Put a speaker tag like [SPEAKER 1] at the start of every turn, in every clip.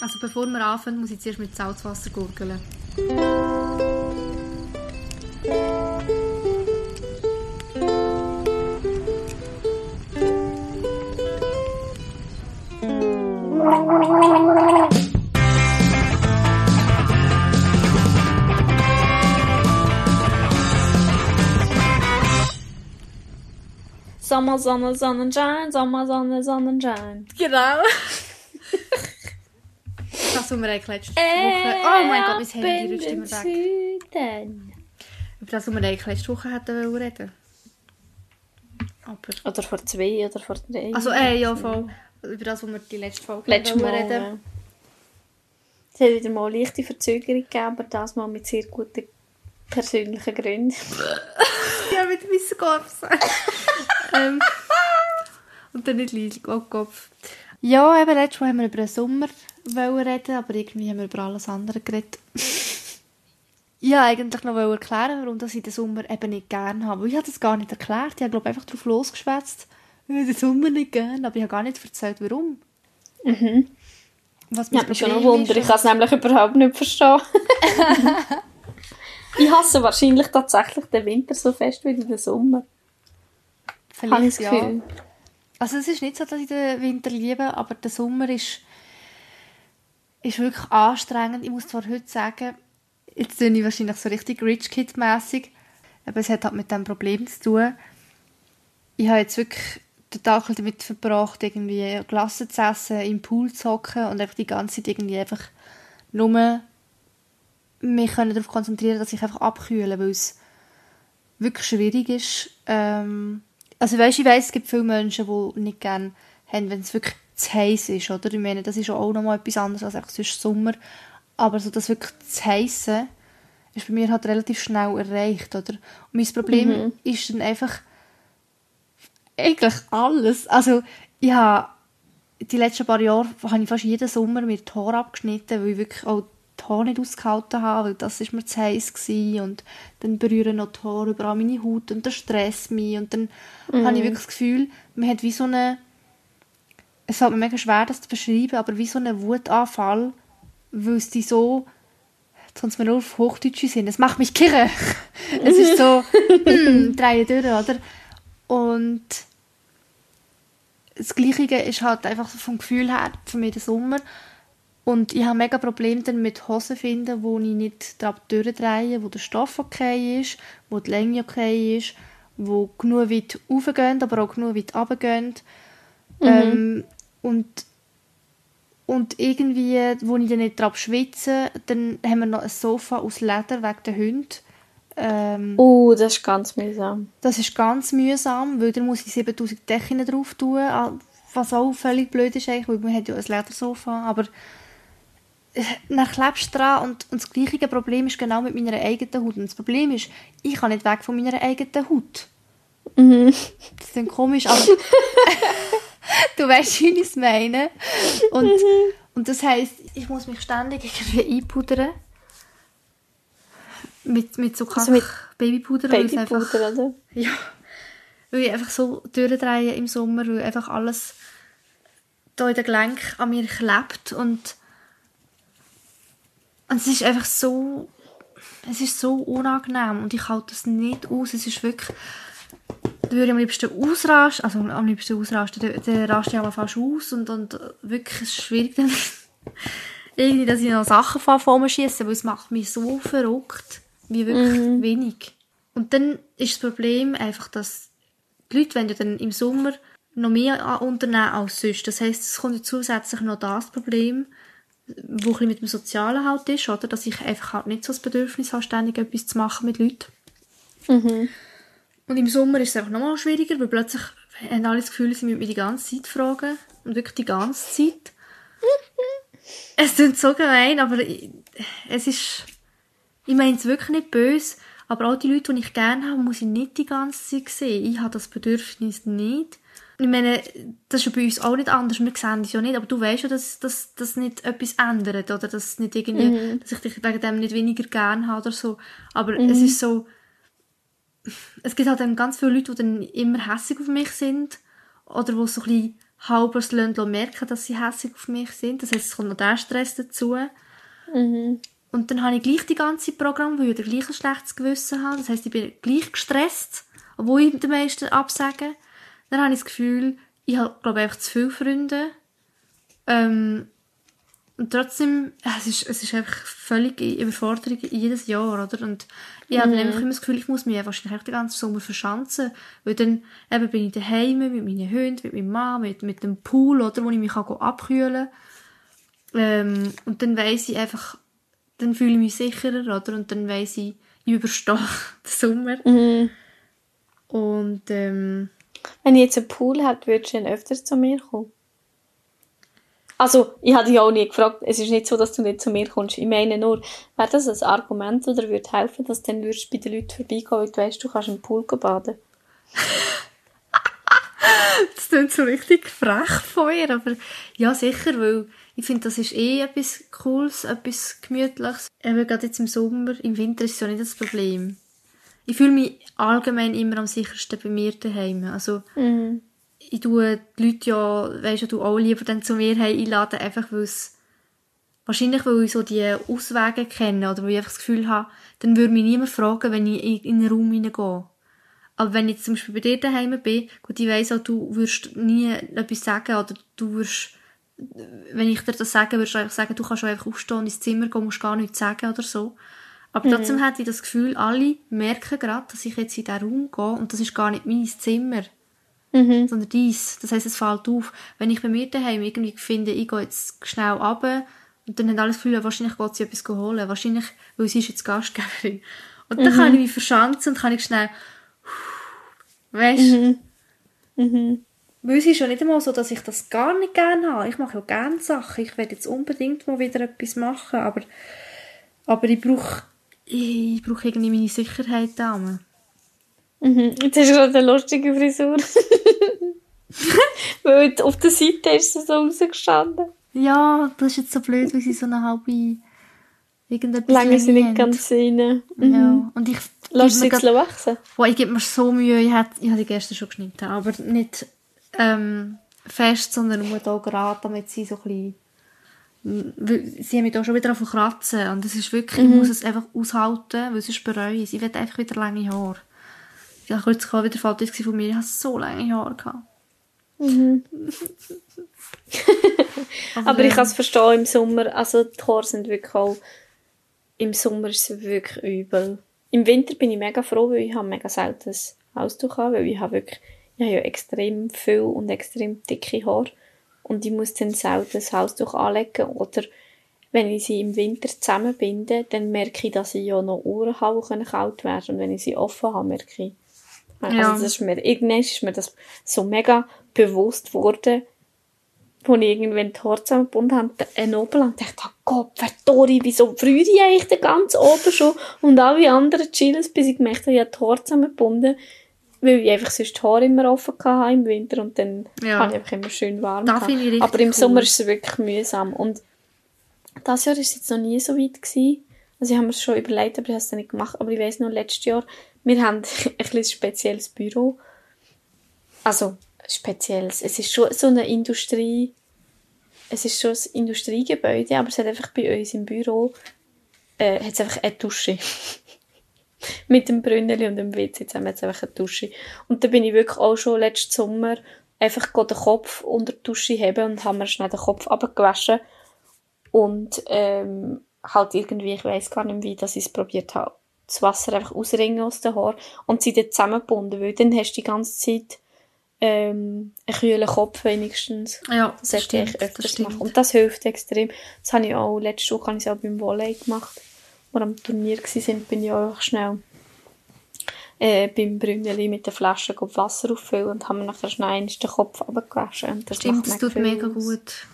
[SPEAKER 1] Also bevor wir anfangen, muss ich zuerst mit Salzwasser gurgeln.
[SPEAKER 2] Sommer, Sonne, Sonnenschein, Sommer, Sonne, Sonnenschein.
[SPEAKER 1] Genau. Was wir letzte Woche... Oh mein Gott, mein Handy rutscht immer weg.
[SPEAKER 2] Süden.
[SPEAKER 1] Über das, was wir eigentlich letzte Woche hätten reden. Aber...
[SPEAKER 2] Oder vor zwei oder vor drei.
[SPEAKER 1] Also, äh, ja, voll. Über das, was wir die letzte Folge wollen
[SPEAKER 2] Mal.
[SPEAKER 1] reden.
[SPEAKER 2] ja. Es hat wieder mal leichte Verzögerung gegeben, aber das mal mit sehr guten persönlichen Gründen.
[SPEAKER 1] Ja, mit meinem Kopf. ähm, und dann nicht leise, oh Kopf. Ja, eben, letztes Mal haben wir über den Sommer reden, aber irgendwie haben wir über alles andere geredet. ja, eigentlich noch wollen erklären, warum ich den Sommer eben nicht gerne habe. Weil Ich habe das gar nicht erklärt. Ich habe, glaube einfach drauf losgeschwätzt. Ich habe den Sommer nicht gerne, aber ich habe gar nicht erzählt, warum.
[SPEAKER 2] Mhm.
[SPEAKER 1] Was
[SPEAKER 2] Ja, mich schon noch
[SPEAKER 1] Problem
[SPEAKER 2] Wunder. Ich kann es nämlich überhaupt nicht verstehen. ich hasse wahrscheinlich tatsächlich den Winter so fest wie den Sommer. ich
[SPEAKER 1] vielleicht ja.
[SPEAKER 2] Gefühl.
[SPEAKER 1] Also es ist nicht so, dass ich den Winter liebe, aber der Sommer ist, ist wirklich anstrengend. Ich muss zwar heute sagen, jetzt bin ich wahrscheinlich so richtig Rich Kid mäßig, aber es hat halt mit dem Problem zu tun. Ich habe jetzt wirklich den Tag damit verbracht, irgendwie Glasse zu essen, im Pool zu hocken und einfach die ganze Zeit irgendwie einfach nur mich können darauf konzentrieren, dass ich einfach abkühle, weil es wirklich schwierig ist. Ähm, also weißt, ich weiss, es gibt viele Menschen, die nicht gerne haben, wenn es wirklich zu heiß ist, oder? Ich meine, das ist auch noch mal etwas anderes als einfach sonst Sommer. Aber so das wirklich zu heiße ist bei mir halt relativ schnell erreicht, oder? Und mein Problem ist dann einfach eigentlich alles. Also ich habe die letzten paar Jahre habe ich fast jeden Sommer mir die Haare abgeschnitten, weil ich wirklich auch die Haare nicht ausgehalten habe, weil das ist mir zu heiß gewesen. und dann berühren noch die Haare überall meine Haut und das stresst mich und dann habe ich wirklich das Gefühl, man hat wie so eine es fällt mir mega schwer, das zu beschreiben, aber wie so einen Wutanfall, weil es die so mir nur auf Hochdeutsche Sinn, es macht mich kirre. es ist so, hm, drei durch, oder? Und das Gleiche ist halt einfach so vom Gefühl her für mich der Sommer. Und ich habe mega Probleme dann mit Hosen finden, wo ich nicht drauf durchdrehe, wo der Stoff okay ist, wo die Länge okay ist, wo genug weit raufgehen, aber auch genug weit runtergehen. Ähm, und, und irgendwie, wo ich dann nicht drauf schwitze, dann haben wir noch ein Sofa aus Leder wegen der Hunde. Ähm,
[SPEAKER 2] Oh, das ist ganz mühsam.
[SPEAKER 1] das ist ganz mühsam, weil dann muss ich 7000 Decken drauf tun, ah, was auch völlig blöd ist eigentlich, weil man hat ja ein Ledersofa, aber äh, dann klebst du dran und, und das gleiche Problem ist genau mit meiner eigenen Haut. Und das Problem ist, ich kann nicht weg von meiner eigenen Haut.
[SPEAKER 2] Mhm.
[SPEAKER 1] Das ist dann komisch, aber du weißt, wie ich es meine. Und, und das heisst, ich muss mich ständig irgendwie einpudern. Mit, mit so
[SPEAKER 2] Also mit
[SPEAKER 1] Babypuder. einfach-
[SPEAKER 2] Babypuder, oder?
[SPEAKER 1] ja. Weil ich einfach so durchdrehe im Sommer, weil einfach alles da in den Gelenk an mir klebt und, und es ist einfach so es ist so unangenehm und ich halte das nicht aus. Es ist wirklich da würde ich am liebsten ausrasten, also am liebsten ausrasten, dann, dann raste ich aber fast aus und, und wirklich es ist schwierig dann irgendwie, dass ich noch Sachen vor schieße, weil es macht mich so verrückt, wie wirklich wenig. Und dann ist das Problem einfach, dass die Leute wollen ja dann im Sommer noch mehr unternehmen als sonst. Das heisst, es kommt ja zusätzlich noch das Problem, wo ein mit dem Sozialen halt ist, oder? Dass ich einfach halt nicht so das Bedürfnis habe, ständig etwas zu machen mit Leuten.
[SPEAKER 2] Mhm.
[SPEAKER 1] Und im Sommer ist es einfach nochmal schwieriger, weil plötzlich haben alle das Gefühl, sie müssen mich die ganze Zeit fragen. Und wirklich die ganze Zeit. es klingt so gemein, aber ich, es ist... Ich meine es wirklich nicht böse, aber auch die Leute, die ich gerne habe, muss ich nicht die ganze Zeit sehen. Ich habe das Bedürfnis nicht. Ich meine, das ist ja bei uns auch nicht anders. Wir sehen es ja nicht, aber du weißt ja, dass das nicht etwas ändert oder dass, nicht irgendwie, dass ich dich wegen dem nicht weniger gerne habe oder so. Aber es ist so es gibt halt dann ganz viele Leute, die dann immer hässig auf mich sind oder wo so ein bisschen halbers merken, dass sie hässlich auf mich sind. Das heisst, es kommt noch der Stress dazu.
[SPEAKER 2] Mhm.
[SPEAKER 1] Und dann habe ich gleich die ganze Programm, weil ich gleich ein schlechtes Gewissen habe. Das heisst, ich bin gleich gestresst, obwohl ich den meisten absage. Dann habe ich das Gefühl, ich habe, glaube ich, einfach zu viele Freunde. Ähm, und trotzdem, es ist, es ist einfach völlig Überforderung jedes Jahr, oder? Und ich habe dann einfach immer das Gefühl, ich muss mich ja wahrscheinlich den ganzen Sommer verschanzen. Weil dann eben bin ich daheim mit meinen Hunden, mit meinem Mann, mit, mit dem Pool, oder? Wo ich mich kann abkühlen kann. Ähm, und dann weiss ich einfach, dann fühle ich mich sicherer, oder? Und dann weiss ich, ich überstehe den Sommer.
[SPEAKER 2] Mhm.
[SPEAKER 1] Und, ähm,
[SPEAKER 2] Wenn ich jetzt einen Pool hätte, würdest du dann öfters zu mir kommen? Also, ich habe dich auch nie gefragt, es ist nicht so, dass du nicht zu mir kommst. Ich meine nur, wäre das ein Argument oder würde helfen, dass du dann würdest bei den Leuten vorbeigehen, weil du weißt, du kannst im Pool baden?
[SPEAKER 1] Das klingt so richtig frech von mir, aber ja, sicher, weil ich finde, das ist eh etwas Cooles, etwas Gemütliches. Eben gerade jetzt im Sommer, im Winter ist es ja nicht das Problem. Ich fühle mich allgemein immer am sichersten bei mir daheim. Also,
[SPEAKER 2] Mhm.
[SPEAKER 1] Ich tue die Leute ja, weisst du, du auch lieber dann zu mir heim einladen, einfach weil es, wahrscheinlich weil ich so die Auswege kenne oder weil ich einfach das Gefühl habe, dann würde mich niemand fragen, wenn ich in einen Raum hineingehe. Aber wenn ich jetzt zum Beispiel bei dir daheim bin, gut, ich weiss auch, du würdest nie etwas sagen oder du würdest, wenn ich dir das sage, würdest du einfach sagen, du kannst auch einfach aufstehen und ins Zimmer gehen, musst gar nichts sagen oder so. Aber trotzdem hätte ich das Gefühl, alle merken gerade, dass ich jetzt in diesen Raum gehe und das ist gar nicht mein Zimmer
[SPEAKER 2] Mhm.
[SPEAKER 1] sondern dies. Das heisst, es fällt auf, wenn ich bei mir daheim irgendwie finde, ich gehe jetzt schnell runter und dann hat alles das Gefühl, wahrscheinlich geht sie etwas holen. Wahrscheinlich, weil sie ist jetzt Gastgeberin. Und dann kann ich mich verschanzen und kann ich schnell weißt
[SPEAKER 2] Mhm. Mhm.
[SPEAKER 1] weil es ist ja nicht einmal so, dass ich das gar nicht gerne habe. Ich mache ja gerne Sachen. Ich werde jetzt unbedingt mal wieder etwas machen, aber, aber ich brauche ich brauche irgendwie meine Sicherheit da.
[SPEAKER 2] Mhm. Jetzt hast du gerade eine lustige Frisur. Weil auf der Seite ist sie so rausgestanden.
[SPEAKER 1] Ja, das ist jetzt so blöd, weil sie so eine halbe irgendetwas
[SPEAKER 2] Lange sie nicht ganz rein. Mhm.
[SPEAKER 1] Ja, und ich
[SPEAKER 2] Lass sie
[SPEAKER 1] grad-
[SPEAKER 2] wachsen.
[SPEAKER 1] Boah, ich gebe mir so Mühe, ich habe ich hab die gestern schon geschnitten, aber nicht ähm, fest, sondern nur hier gerade, damit sie so ein bisschen sie haben mich da schon wieder auf kratzen und es ist wirklich, ich muss es einfach aushalten, weil sonst bereue ich es. Ich will einfach wieder lange Haare. Ich habe kürzlich auch wieder Fotos gesehen von mir, ich habe so lange Haare gehabt.
[SPEAKER 2] Mhm. Aber ich kann es verstehen im Sommer. Also die Haare sind wirklich auch... Im Sommer ist es wirklich übel. Im Winter bin ich mega froh, weil ich habe mega selten ein Haustuch habe, weil ich habe wirklich... Ich habe ja extrem viel und extrem dicke Haare. Und ich muss dann selten das Haustuch anlegen. Oder wenn ich sie im Winter zusammenbinde, dann merke ich, dass sie ja noch Ohrenhauen können kalt werden Und wenn ich sie offen habe, merke ich... Also
[SPEAKER 1] Ja.
[SPEAKER 2] das ist mir, irgendwann ist mir das so mega bewusst geworden, wo ich irgendwann die Haare zusammengebunden habe, einen oben lang dachte, oh Gott, Dori, wieso früher ich eigentlich den ganz oben schon und alle anderen chillen, bis ich gemerkt habe, ich habe die Haare zusammengebunden, weil ich einfach sonst die Haare immer offen hatte im Winter und dann
[SPEAKER 1] Ja.
[SPEAKER 2] habe ich einfach immer schön warm Aber im
[SPEAKER 1] cool.
[SPEAKER 2] Sommer ist es wirklich mühsam und das Jahr ist es jetzt noch nie so weit gewesen. Also ich habe mir es schon überlegt, aber ich habe es dann nicht gemacht. Aber ich weiss noch, letztes Jahr, wir haben ein bisschen spezielles Büro. Also, spezielles. Es ist schon so eine Industrie, es ist schon ein Industriegebäude, aber es hat einfach bei uns im Büro, äh, hat es einfach eine Dusche. Mit dem Brünneli und dem WC zusammen hat es einfach eine Dusche. Und da bin ich wirklich auch schon letzten Sommer einfach den Kopf unter die Dusche haben und haben mir schnell den Kopf abgewaschen. Und ähm, halt irgendwie, ich weiß gar nicht wie, ich es probiert habe, das Wasser einfach ausringen aus den Haaren und sie dann zusammengebunden, weil dann hast du die ganze Zeit ähm, einen kühlen Kopf wenigstens.
[SPEAKER 1] Ja,
[SPEAKER 2] Das hätte ich
[SPEAKER 1] das
[SPEAKER 2] öfters
[SPEAKER 1] stimmt.
[SPEAKER 2] machen. Und das hilft extrem. Das habe ich auch, letzte Woche habe ich auch beim Volley gemacht. Als wir am Turnier waren, bin ich auch schnell äh, beim Brünneli mit der Flasche Wasser auffüllen und haben mir nachher schnell den Kopf abgewaschen. Das
[SPEAKER 1] Stimmt, das tut mega gut.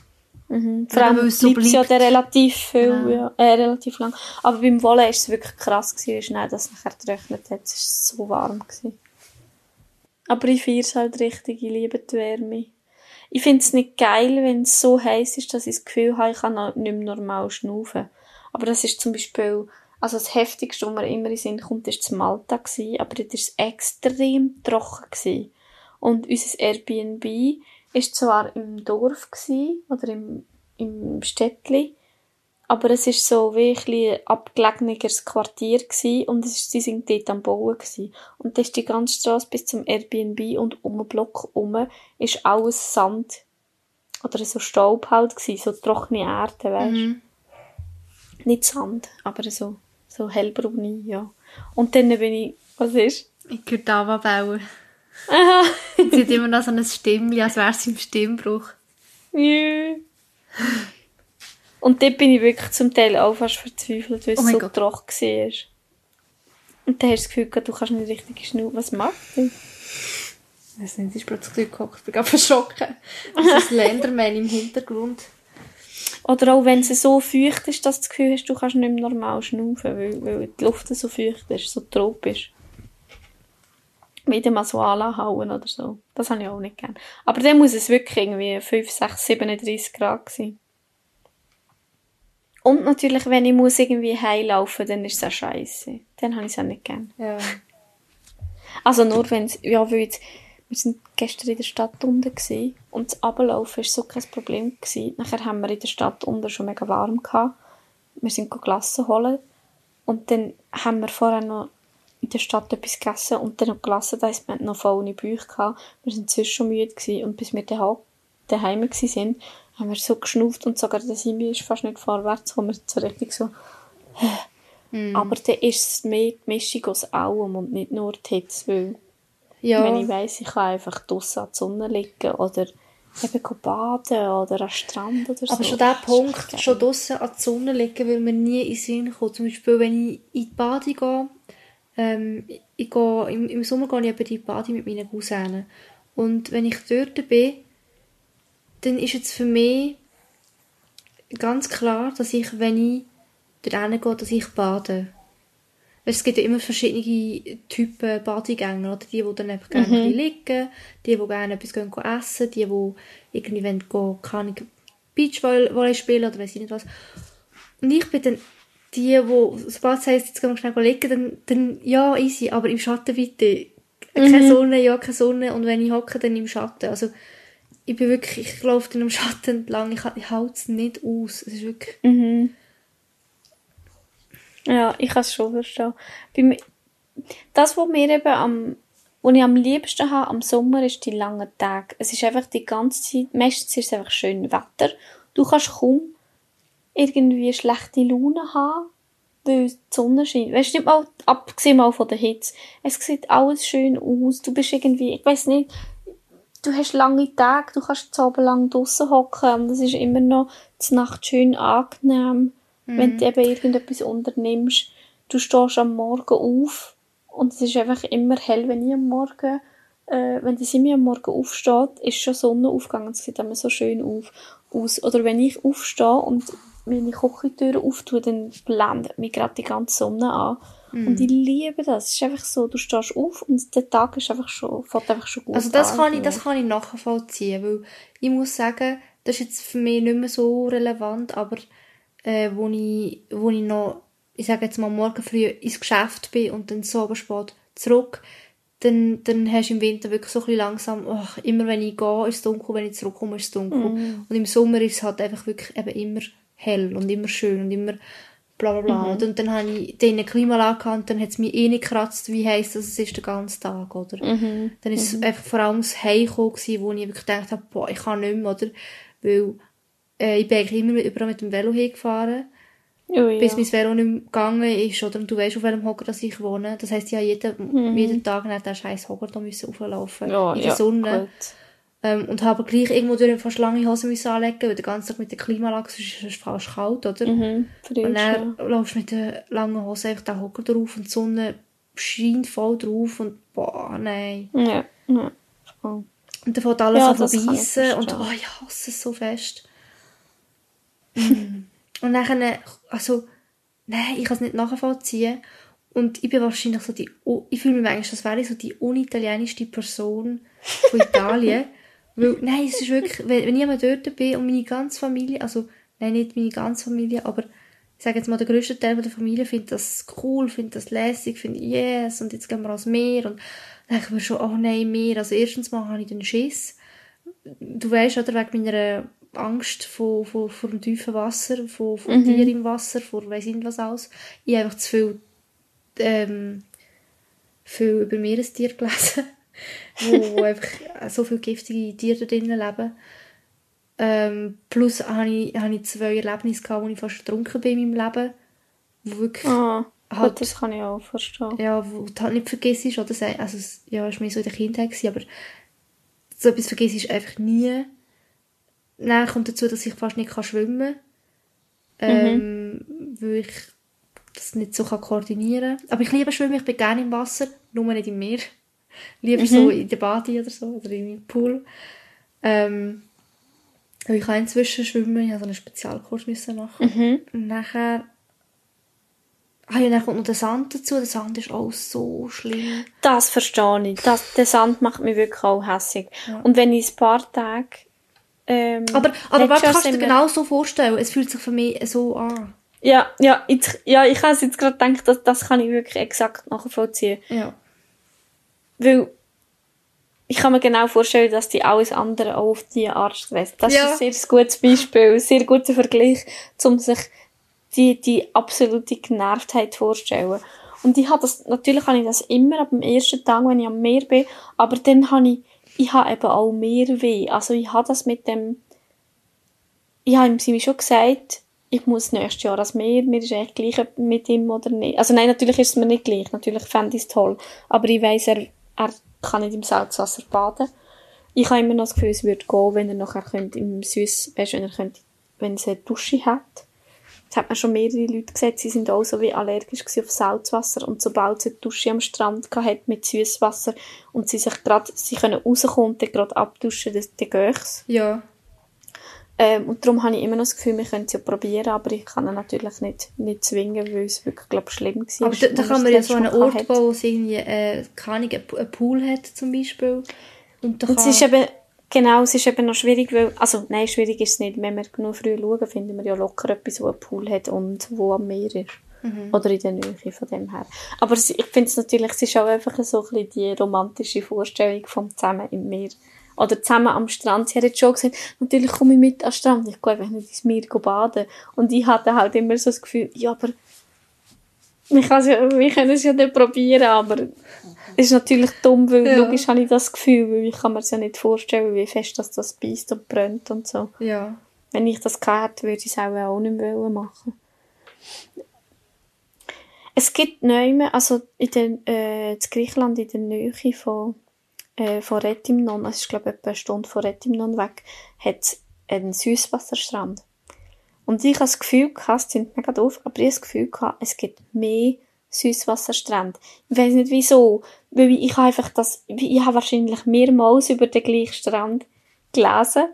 [SPEAKER 2] Mhm. Vor allem
[SPEAKER 1] so
[SPEAKER 2] bleibt ja dann relativ viel,
[SPEAKER 1] Genau.
[SPEAKER 2] ja, äh, relativ lang. Aber beim Wolle war es wirklich krass, gewesen, wie schnell das nachher getrocknet hat. Es war so warm. Gewesen. Aber ich feiere es halt richtig, ich liebe die Wärme. Ich finde es nicht geil, wenn es so heiß ist, dass ich das Gefühl habe, ich kann nicht mehr normal schnaufen. Aber das ist zum Beispiel, also das Heftigste, was mir immer in den Sinn kommt, ist das Malta gewesen, aber dort war es extrem trocken gewesen. Und unser Airbnb ist zwar im Dorf oder im, im Städtli, aber es ist so wie ein, abgelegeneres Quartier und es ist, sie sind dort am Bauen gsi. Und das ist die ganze Straße bis zum Airbnb und um den Block herum ist alles Sand oder so Staub halt gsi, so trockene Erde, weißt
[SPEAKER 1] Mhm.
[SPEAKER 2] Nicht Sand, aber so, so hellbraune, ja. Und dann bin ich, was ist?
[SPEAKER 1] Ich höre Dava bauen.
[SPEAKER 2] Aha.
[SPEAKER 1] Sie hat immer noch so ein Stimmchen, als wäre sie im Stimmbruch.
[SPEAKER 2] Jö. Und dort bin ich wirklich zum Teil auch fast verzweifelt, weil es
[SPEAKER 1] Oh
[SPEAKER 2] so
[SPEAKER 1] Gott.
[SPEAKER 2] trocken war. Und dann hast du das Gefühl, du kannst nicht richtig schnaufen. Was macht sie?
[SPEAKER 1] Ich weiß nicht, sie ist plötzlich gehockt. Ich bin gerade verschrocken. Das ist ein Lenderman im Hintergrund.
[SPEAKER 2] Oder auch wenn es so feucht ist, dass du das Gefühl hast, du kannst nicht mehr normal schnaufen, weil, weil die Luft so feucht ist, so tropisch. Wieder mal so anhauen oder so. Das habe ich auch nicht gern. Aber dann muss es wirklich irgendwie 5, 6, 37 Grad sein. Und natürlich, wenn ich muss irgendwie heimlaufen, dann ist es auch scheiße. Dann habe ich es auch nicht gern.
[SPEAKER 1] Ja.
[SPEAKER 2] Also nur wenn es, ja, weil jetzt, wir sind gestern in der Stadt unten gewesen, und das Ablaufen war so kein Problem. Gewesen. Nachher haben wir in der Stadt unten schon mega warm gehabt. Wir sind Glassen holen und dann haben wir vorher noch in der Stadt etwas gegessen und dann noch gelassen, das heisst, wir hatten noch volle Bäuche gehabt. Wir sind sonst schon müde gewesen und bis wir daheim, daheim sind, haben wir so geschnauft und sogar der Simi ist fast nicht vorwärts gekommen. Wir so richtig so,
[SPEAKER 1] Mhm.
[SPEAKER 2] aber dann ist es mehr die Mischung aus allem und nicht nur die Hitze, weil
[SPEAKER 1] Ja.
[SPEAKER 2] wenn ich weiss, ich kann einfach draussen an der Sonne liegen oder eben baden oder am Strand oder so.
[SPEAKER 1] Aber schon der Punkt, schon draussen an der Sonne liegen, weil mir nie in den Sinn kommt. Zum Beispiel, wenn ich in die Bade gehe, ähm, ich gehe im, im Sommer gehe ich eben die Bade mit meinen Cousinen. Und wenn ich dort bin, dann ist jetzt für mich ganz klar, dass ich, wenn ich dort gehe, dass ich bade. Es gibt ja immer verschiedene Typen Badegänger, oder? Die, die dann einfach gerne bisschen liegen, die, die gerne etwas gehen, essen, die, die irgendwie wollen, gehen, keine Ahnung, Beachvolley spielen oder weiss ich nicht was. Und ich bin dann die, die, sobald es heisst, jetzt gehen wir schnell liegen, dann, dann, ja, easy, aber im Schatten bitte. Keine Sonne, ja, keine Sonne, und wenn ich hocke, dann im Schatten. Also, ich bin wirklich, ich laufe dann im Schatten entlang, ich, ich halte es nicht aus. Es ist wirklich,
[SPEAKER 2] Mhm. Ja, ich kann es schon verstehen. Bei das, was mir eben am, was ich am liebsten habe am Sommer, ist die langen Tage. Es ist einfach die ganze Zeit, meistens ist es einfach schön Wetter. Du kannst kaum irgendwie schlechte Laune haben, weil die Sonne scheint. Weißt du, nicht mal, abgesehen mal von der Hitze. Es sieht alles schön aus. Du bist irgendwie, ich weiß nicht, du hast lange Tage, du kannst zu lang draussen hocken und es ist immer noch die Nacht schön angenehm, wenn du eben irgendetwas unternimmst. Du stehst am Morgen auf und es ist einfach immer hell, wenn ich am Morgen, äh, wenn die Simi am Morgen aufsteht, ist schon Sonnenaufgang und es sieht immer so schön auf, aus. Oder wenn ich aufstehe und meine Küchentür auftue, dann blendet mich gerade die ganze Sonne an. Und ich liebe das. Es ist einfach so, du stehst auf und der Tag ist einfach schon, fängt einfach schon gut
[SPEAKER 1] Also das
[SPEAKER 2] an.
[SPEAKER 1] kann ich, das kann ich nachvollziehen, weil ich muss sagen, das ist jetzt für mich nicht mehr so relevant, aber äh, wo, ich, wo ich noch, ich sage jetzt mal morgen früh ins Geschäft bin und dann so spät zurück, dann, dann hast du im Winter wirklich so ein bisschen langsam, ach, immer wenn ich gehe, ist es dunkel, wenn ich zurückkomme, ist es dunkel. Und im Sommer ist es halt einfach wirklich eben immer hell und immer schön und immer bla bla bla. Und dann habe ich Klimaanlage gehabt und dann hat es mich eh nicht gekratzt, wie heisst das, es ist den ganzen Tag, oder? Dann ist es einfach vor allem das Heimkommen gewesen, wo ich wirklich gedacht habe, boah, ich kann nicht mehr, oder? Weil äh, ich bin eigentlich immer mit- überall mit dem Velo hingefahren,
[SPEAKER 2] Oh, ja.
[SPEAKER 1] bis mein Velo nicht mehr gegangen ist, oder? Und du weißt, auf welchem Hocker das ich wohne. Das heisst, ich habe jeden, jeden Tag nach den scheiß Hocker da müssen auflaufen
[SPEAKER 2] ja,
[SPEAKER 1] in
[SPEAKER 2] ja,
[SPEAKER 1] der Sonne.
[SPEAKER 2] Gut.
[SPEAKER 1] Ähm, und habe gleich irgendwo durch fast lange Hosen müssen anlegen, weil den ganzen Tag mit der Klimaanlage, sonst ist es fast kalt, oder?
[SPEAKER 2] Mhm,
[SPEAKER 1] Und dann laufst du mit den langen Hosen einfach den Hocker drauf und die Sonne scheint voll drauf und boah, nein.
[SPEAKER 2] Ja, ja. voll.
[SPEAKER 1] Und dann fängt alles
[SPEAKER 2] Ja,
[SPEAKER 1] an zu beißen und oh, ich hasse es so fest. Mm. und dann, also, nein, ich kann es nicht nachvollziehen. Und ich bin wahrscheinlich so die, ich fühle mich manchmal, als wäre ich so die unitalienischste Person von Italien. Weil, nein, es ist wirklich, wenn, wenn ich einmal dort bin und meine ganze Familie, also, nein, nicht meine ganze Familie, aber ich sage jetzt mal, der grösste Teil der Familie findet das cool, findet das lässig, findet yes, und jetzt gehen wir ans Meer und dann denke ich mir schon, oh nein, Meer. Also erstens mal habe ich den Schiss, du weißt, oder, wegen meiner Angst vor, vor, vor dem tiefen Wasser, vor, vor mhm. Tieren im Wasser, vor weiss ich was alles. Ich habe einfach zu viel, ähm, viel über Meerestiere gelesen, wo, wo einfach so viele giftige Tiere drinnen leben. Ähm, plus habe ich, habe ich zwei Erlebnisse gehabt, wo ich fast ertrunken bin in meinem Leben. Wo wirklich
[SPEAKER 2] ah, halt, gut, das kann ich auch verstehen.
[SPEAKER 1] Ja, wo du halt nicht vergisst, oder? Also, ja, es war mir so in der Kindheit, gewesen, aber so etwas vergisst einfach nie. Dann kommt dazu, dass ich fast nicht schwimmen kann. Ähm, mhm. Weil ich das nicht so koordinieren kann. Aber ich liebe Schwimmen, ich bin gerne im Wasser, nur nicht im Meer. Lieber mhm. so in der Badi oder so, oder im Pool. Ähm, ich kann inzwischen schwimmen, ich musste so einen Spezialkurs müssen machen. Mhm. Und nachher Ah ja, dann kommt noch der Sand dazu. Der Sand ist auch so schlimm.
[SPEAKER 2] Das verstehe ich. Das, der Sand macht mich wirklich auch hässlich. Ja. Und wenn ich ein paar Tage... Ähm,
[SPEAKER 1] aber aber was kannst du dir genau so vorstellen? Es fühlt sich für mich so an.
[SPEAKER 2] Ja, ja, ich, ja, ich habe jetzt gerade gedacht, dass, das kann ich wirklich exakt nachvollziehen.
[SPEAKER 1] Ja.
[SPEAKER 2] Weil ich kann mir genau vorstellen, dass die alles andere auch auf diese Art stresst. Das ja. ist ein sehr gutes Beispiel, ein sehr guter Vergleich, um sich die, die absolute Genervtheit vorstellen. Und ich habe das, natürlich habe ich das immer ab dem ersten Tag, wenn ich am Meer bin, aber dann habe ich, ich habe eben auch mehr weh. Also ich habe das mit dem, ich habe ihm schon gesagt, ich muss nächstes Jahr ans Meer, mir ist echt gleich mit ihm oder nicht. Also nein, natürlich ist es mir nicht gleich, natürlich fände ich es toll, aber ich weiss, er, er kann nicht im Salzwasser baden. Ich habe immer noch das Gefühl, es würde gehen, wenn er nachher könnte im Süß, weißt, wenn er könnte, wenn es eine Dusche hat das hat man schon mehrere Leute gesagt, sie sind auch so wie allergisch auf Salzwasser und sobald sie eine Dusche am Strand hatte mit Süßwasser und sie sich gerade, sie können rauskommen und gerade abduschen, dann, dann geht es.
[SPEAKER 1] Ja.
[SPEAKER 2] Ähm, und darum habe ich immer noch das Gefühl, wir können es ja probieren, aber ich kann ihn natürlich nicht, nicht zwingen, weil es wirklich, glaube schlimm war.
[SPEAKER 1] Aber da, da kann man ja so einen Ort bauen, wo es irgendwie, äh, keine Ahnung, einen Pool hat zum Beispiel.
[SPEAKER 2] Und, da und es ist eben Genau, es ist eben noch schwierig, weil, also nein, schwierig ist es nicht. Wenn wir genug früh schauen, finden wir ja locker etwas, wo einen Pool hat und wo am Meer ist. Mhm. Oder in der Nähe von dem her. Aber ich finde es natürlich, es ist auch einfach so ein bisschen die romantische Vorstellung vom Zusammen im Meer. Oder zusammen am Strand. Sie hat jetzt schon gesagt, natürlich komme ich mit am Strand. Ich gehe einfach nicht ins Meer baden. Und ich hatte halt immer so das Gefühl, ja, aber wir, ja, wir können es ja nicht probieren, aber das ist natürlich dumm, weil ja. logisch habe ich das Gefühl, weil ich kann mir ja nicht vorstellen, wie fest das, das beißt und brennt und so.
[SPEAKER 1] Ja.
[SPEAKER 2] Wenn ich das gehabt würde ich es auch, auch nicht mehr machen. Es gibt Neume, also in den, äh, in Griechenland in der Nähe von, äh, von Retimnon, also ich glaube etwa eine Stunde von Retimnon weg, hat es einen Süßwasserstrand. Und ich habe das Gefühl gehabt, es klingt mega doof, aber ich habe das Gefühl gehabt, es gibt mehr Süßwasserstrände. Ich weiß nicht wieso, weil ich, ich habe einfach das, ich habe wahrscheinlich mehrmals über den gleichen Strand gelesen.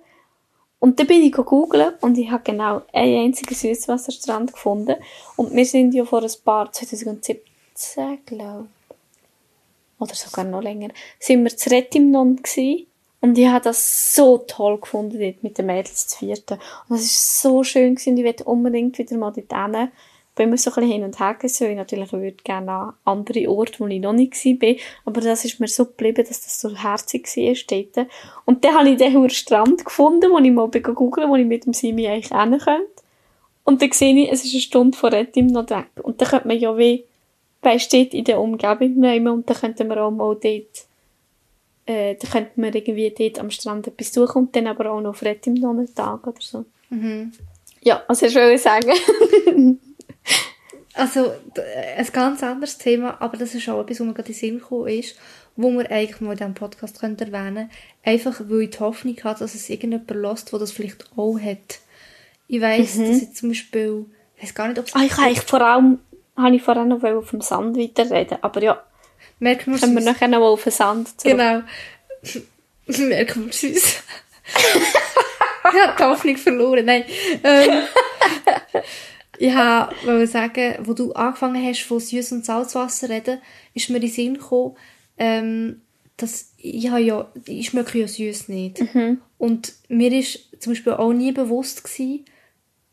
[SPEAKER 2] Und dann bin ich gegoogelt und ich habe genau einen einzigen Süßwasserstrand gefunden. Und wir sind ja vor ein paar, 2017, glaube oder sogar noch länger, sind wir zu Retimnon gewesen. Und ich habe das so toll gefunden dort mit den Mädels zu vierten. Und das ist so schön gewesen. Ich werde unbedingt wieder mal dort hin bin immer so ein bisschen hin und her weil ich natürlich würde gerne an andere Orte, wo ich noch nicht war. Aber das ist mir so geblieben, dass das so herzig war dort. Und dann habe ich den Strand gefunden, wo ich mal googeln wo ich mit dem Simi eigentlich hin könnte. Und dann sehe ich, es ist eine Stunde vor Retim weg. Und dann könnte man ja wie, du, in der Umgebung nehmen und dann könnten wir auch mal dort äh, dann könnten wir irgendwie dort am Strand etwas suchen und dann aber auch noch auf Retim noch einen Tag oder so.
[SPEAKER 1] Mhm.
[SPEAKER 2] Ja, was ich will sagen.
[SPEAKER 1] Also, ein ganz anderes Thema, aber das ist auch etwas, was mir gerade in den Sinn gekommen ist, wo wir eigentlich mal in diesem Podcast können erwähnen Einfach, weil ich die Hoffnung habe, dass es irgendjemand lässt, der das vielleicht auch hat. Ich weiss, mhm. dass ich zum Beispiel, ich weiß gar nicht, ob es...
[SPEAKER 2] Ah, ich habe vor allem, habe ich vorher noch auf dem Sand weiterreden, aber ja,
[SPEAKER 1] Merken wir
[SPEAKER 2] können wir nachher noch auf den Sand
[SPEAKER 1] zurück. Genau. Merken wir süß. ich habe die Hoffnung verloren, nein. Ähm, ich wollte sagen, wo du angefangen hast, von Süß- und Salzwasser reden, ist mir in den Sinn gekommen, ähm, dass ich ja, ich schmecke ja süß nicht.
[SPEAKER 2] Mhm.
[SPEAKER 1] Und mir ist zum Beispiel auch nie bewusst gewesen,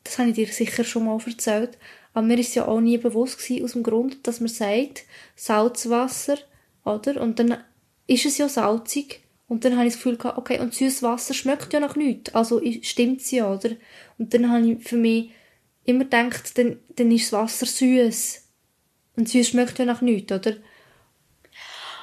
[SPEAKER 1] das habe ich dir sicher schon mal erzählt, aber mir ist ja auch nie bewusst gewesen, aus dem Grund, dass man sagt, Salzwasser, oder? Und dann ist es ja salzig Und dann habe ich das Gefühl gehabt, okay, und süßes Wasser schmeckt ja nach nichts. Also stimmt's ja, oder? Und dann habe ich für mich immer gedacht, dann, dann ist das Wasser süß. Und süß schmeckt ja nach nichts, oder?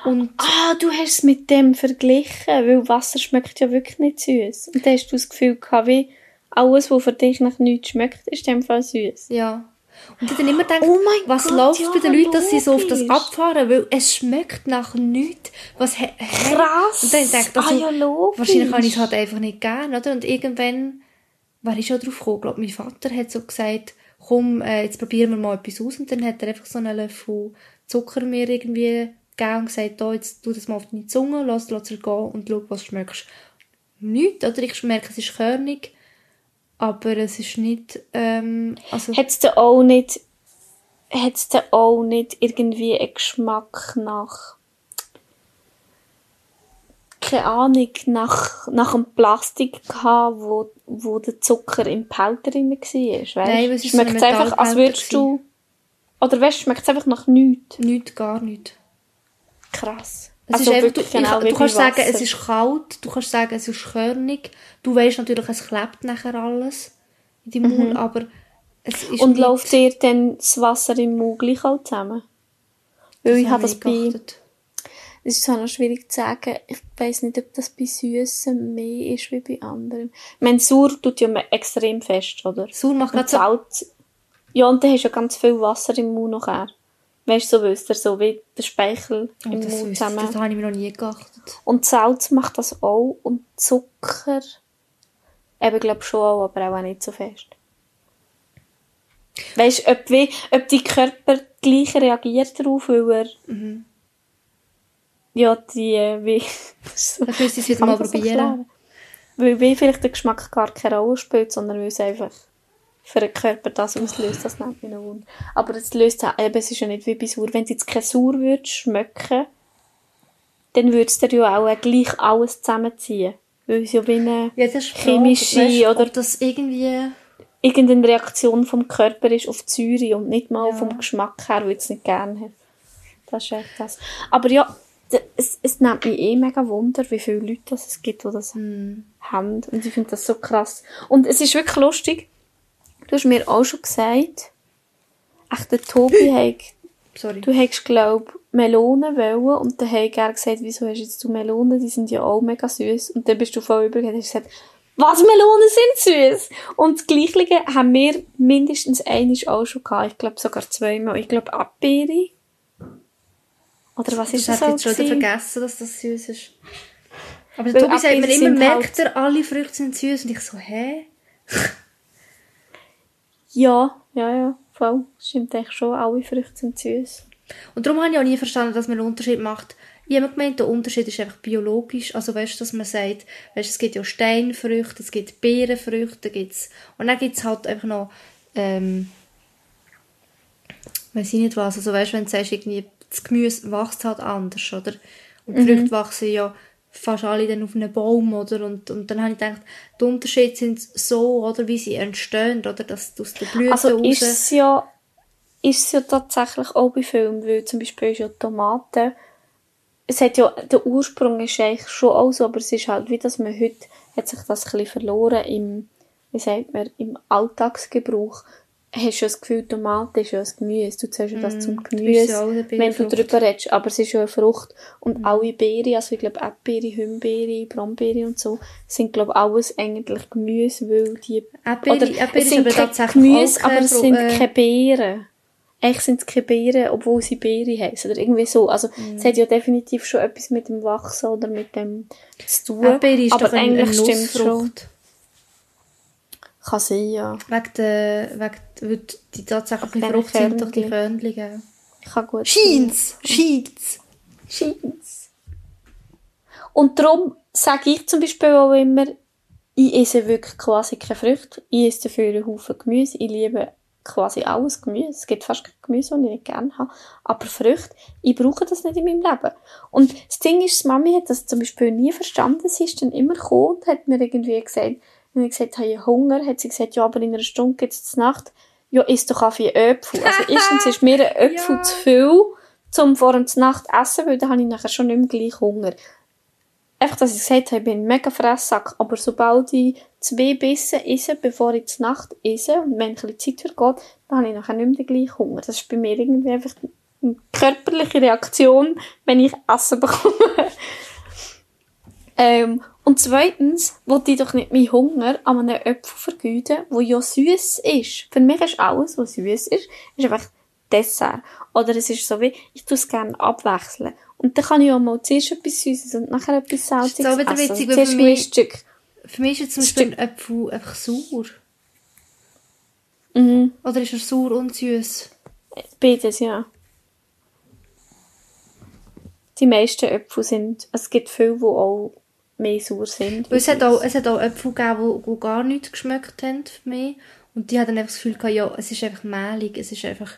[SPEAKER 2] Und ah, du hast es mit dem verglichen, weil Wasser schmeckt ja wirklich nicht süß. Und dann hast du das Gefühl gehabt, wie alles, was für dich nach nichts schmeckt, ist in dem Fall süß.
[SPEAKER 1] Ja. Und ich dann immer gedacht,
[SPEAKER 2] Oh
[SPEAKER 1] was
[SPEAKER 2] Gott,
[SPEAKER 1] läuft
[SPEAKER 2] ja,
[SPEAKER 1] bei den Leuten, dass sie so auf das abfahren, weil es schmeckt nach nichts. Was?
[SPEAKER 2] Krass.
[SPEAKER 1] Und dann denke ich, also,
[SPEAKER 2] ah, ja,
[SPEAKER 1] wahrscheinlich habe ich es halt einfach nicht gern, oder? Und irgendwann, war ich schon drauf gekommen, ich glaube, mein Vater hat so gesagt, komm, äh, jetzt probieren wir mal etwas aus. Und dann hat er einfach so einen Löffel Zucker mir irgendwie gegeben und gesagt, da, jetzt tu das mal auf deine Zunge, lass, lass es gehen und schau, was du schmeckst. Nichts, oder? Ich merke, es ist körnig, aber es ist nicht, ähm, also...
[SPEAKER 2] Hat es denn auch nicht, hat's denn auch nicht irgendwie einen Geschmack nach, keine Ahnung, nach, nach einem Plastik gehabt, wo, wo der Zucker im Pelter drin war, weißt?
[SPEAKER 1] Nein, es ist so
[SPEAKER 2] Schmeckt einfach, als würdest du, oder weißt, schmeckt es einfach nach nichts.
[SPEAKER 1] Nichts, gar nichts.
[SPEAKER 2] Krass.
[SPEAKER 1] Es
[SPEAKER 2] Also
[SPEAKER 1] ist einfach, du,
[SPEAKER 2] genau
[SPEAKER 1] ich, du kannst
[SPEAKER 2] bei
[SPEAKER 1] sagen, es
[SPEAKER 2] Wasser.
[SPEAKER 1] ist kalt, du kannst sagen, es ist körnig. Du weißt natürlich, es klebt nachher alles in deinem Mund, aber es ist
[SPEAKER 2] Mhm. Und läuft dir dann das Wasser im Mund gleich auch zusammen? Weil ich habe das bei,
[SPEAKER 1] geachtet.
[SPEAKER 2] es ist auch noch schwierig zu sagen, ich weiss nicht, ob das bei Süßen mehr ist wie bei anderen. Ich meine, Sauer tut ja extrem fest, oder?
[SPEAKER 1] Sauer macht gerade so...
[SPEAKER 2] Ja, und dann hast du ja ganz viel Wasser im Mund nachher. Weißt du, so wisst ihr, so wie der Speichel
[SPEAKER 1] Oh,
[SPEAKER 2] im
[SPEAKER 1] das,
[SPEAKER 2] Mund zusammen.
[SPEAKER 1] das habe ich mir noch nie geachtet.
[SPEAKER 2] Und Salz macht das auch und Zucker eben glaub schon auch, aber auch nicht so fest. Weißt du, ob, wie, ob die Körper gleich reagiert darauf, weil er
[SPEAKER 1] Mhm.
[SPEAKER 2] ja die äh, wie so,
[SPEAKER 1] Dann müsste ich es wieder mal probieren.
[SPEAKER 2] erklären? Weil wie vielleicht der Geschmack gar keine Rolle spielt, sondern weil es einfach für den Körper das auslöst, das nennt mich noch Wunder. Aber es löst auch, eben, es ist ja nicht wie bei Sauer. Wenn du jetzt kein Sauer würdest schmecken, dann würdest du dir ja auch gleich alles zusammenziehen. Weil es ja wie eine
[SPEAKER 1] Ja,
[SPEAKER 2] chemische
[SPEAKER 1] weißt,
[SPEAKER 2] oder
[SPEAKER 1] das irgendwie...
[SPEAKER 2] irgendeine Reaktion vom Körper ist auf die Säure und nicht mal
[SPEAKER 1] Ja.
[SPEAKER 2] vom Geschmack her, weil es nicht gerne hat. Das ist echt das. Aber ja, es, es nimmt mich eh mega Wunder, wie viele Leute das es gibt, die das
[SPEAKER 1] Hm.
[SPEAKER 2] haben. Und ich finde das so krass. Und es ist wirklich lustig. Du hast mir auch schon gesagt, echt, der Tobi hat,
[SPEAKER 1] Sorry.
[SPEAKER 2] du hättest, glaub, Melonen wollen und dann hat er gesagt, wieso hast jetzt du Melonen? Die sind ja auch mega süß. Und dann bist du voll übergegangen und hast gesagt, was, Melonen sind süß? Und das Gleiche haben wir mindestens einmal auch schon gehabt. Ich glaube sogar zweimal. Ich glaube Abbeere. Oder was ist
[SPEAKER 1] ich
[SPEAKER 2] das
[SPEAKER 1] habe
[SPEAKER 2] auch
[SPEAKER 1] jetzt schon vergessen, dass das süß ist. Aber der Tobi sagt mir immer, merkt
[SPEAKER 2] halt-
[SPEAKER 1] er, alle Früchte sind süß Und ich so, hä?
[SPEAKER 2] Ja, ja, ja, voll. Stimmt eigentlich schon. Alle Früchte sind süß.
[SPEAKER 1] Und darum habe ich auch nie verstanden, dass man einen Unterschied macht. Ich habe gemeint, der Unterschied ist einfach biologisch. Also weißt du, dass man sagt, weißt, es gibt ja Steinfrüchte, es gibt Beerenfrüchte, gibt's, und dann gibt es halt einfach noch, ähm, weiß ich nicht was, also weißt du, wenn du sagst, irgendwie, das Gemüse wächst halt anders, oder? Und die Früchte wachsen ja fast alle dann auf einem Baum, oder? Und, und dann habe ich gedacht, die Unterschiede sind so, oder, wie sie entstehen, oder? Dass aus der Blüte
[SPEAKER 2] Also
[SPEAKER 1] raus...
[SPEAKER 2] ist es ja, ist es ja tatsächlich auch bei Filmen, weil zum Beispiel ist ja Tomaten, es hat ja, der Ursprung ist eigentlich schon auch so, aber es ist halt wie, dass man heute, hat sich das ein bisschen verloren im, wie sagt man, im Alltagsgebrauch. Hast du ja das Gefühl, Tomate ist ja ein Gemüse. Du zählst ja das zum
[SPEAKER 1] Mm, du eine
[SPEAKER 2] Gemüse, wenn du drüber redest. Aber es ist ja eine Frucht. Und
[SPEAKER 1] Mm.
[SPEAKER 2] alle Beeren, also ich glaube Erdbeere, Himbeere, Brombeere und so, sind glaube ich alles eigentlich Gemüse, weil die
[SPEAKER 1] Erdbeere-
[SPEAKER 2] oder
[SPEAKER 1] Erdbeere
[SPEAKER 2] es sind keine
[SPEAKER 1] tatsächlich
[SPEAKER 2] Gemüse,
[SPEAKER 1] keine
[SPEAKER 2] aber es sind
[SPEAKER 1] äh,
[SPEAKER 2] keine Beeren. Eigentlich sind es keine Beeren, obwohl sie Beere heißen. Oder irgendwie so. Also,
[SPEAKER 1] Mm.
[SPEAKER 2] es hat ja definitiv schon etwas mit dem Wachsen oder mit dem zu tun.
[SPEAKER 1] Erdbeere ist
[SPEAKER 2] aber
[SPEAKER 1] doch
[SPEAKER 2] eigentlich
[SPEAKER 1] eine
[SPEAKER 2] stimmt schon. Kann sein, ja.
[SPEAKER 1] Wegen der, wegen, weil die tatsächliche Frucht sind doch die gell?
[SPEAKER 2] Kann gut
[SPEAKER 1] Scheint's! Scheint's!
[SPEAKER 2] Scheint's. Und darum sage ich zum Beispiel auch immer, ich esse wirklich quasi keine Früchte. Ich esse dafür einen Haufen Gemüse. Ich liebe quasi alles Gemüse. Es gibt fast kein Gemüse, das ich nicht gerne habe. Aber Früchte, ich brauche das nicht in meinem Leben. Und das Ding ist, die Mami hat das zum Beispiel nie verstanden. Sie ist dann immer gekommen und hat mir irgendwie gesagt, wenn ich gesagt habe, ich Hunger, hat sie gesagt, ja, aber in einer Stunde gibt es Nacht. Ja, isst doch Kaffee Äpfel. Also erstens ist mir ein Äpfel
[SPEAKER 1] Ja.
[SPEAKER 2] zu viel, zum vor der Nacht essen, weil dann habe ich nachher schon nicht mehr gleich Hunger. einfach, dass ich gesagt habe, ich bin ein mega Fresssack, aber sobald ich zwei Bissen esse, bevor ich zur Nacht esse, und wenn ein bisschen Zeit vergeht, dann habe ich nachher nicht mehr den gleichen Hunger. Das ist bei mir irgendwie einfach eine körperliche Reaktion, wenn ich Essen bekomme. ähm, und zweitens wollte ich doch nicht meinen Hunger an einem Apfel vergeuden, wo ja süß ist. Für mich ist alles, was süß ist, ist einfach Dessert. Oder es ist so wie, ich tue es gerne abwechseln. Und dann kann ich auch mal zuerst etwas Süßes und nachher etwas Salziges
[SPEAKER 1] ist auch wieder
[SPEAKER 2] essen.
[SPEAKER 1] witzig,
[SPEAKER 2] Zuerst
[SPEAKER 1] für mich-
[SPEAKER 2] Stück.
[SPEAKER 1] Für mich ist jetzt zum Beispiel ein Apfel einfach sauer.
[SPEAKER 2] Mhm.
[SPEAKER 1] Oder ist er sauer und süß?
[SPEAKER 2] Beides, ja. Die meisten Äpfel sind, es gibt viele, die auch mehr sauer sind.
[SPEAKER 1] Weil es hat auch, es hat auch Äpfel gegeben, die, die gar nicht geschmeckt haben für mich. Und die hatten einfach das Gefühl gehabt, ja, es ist einfach mehlig, es ist einfach...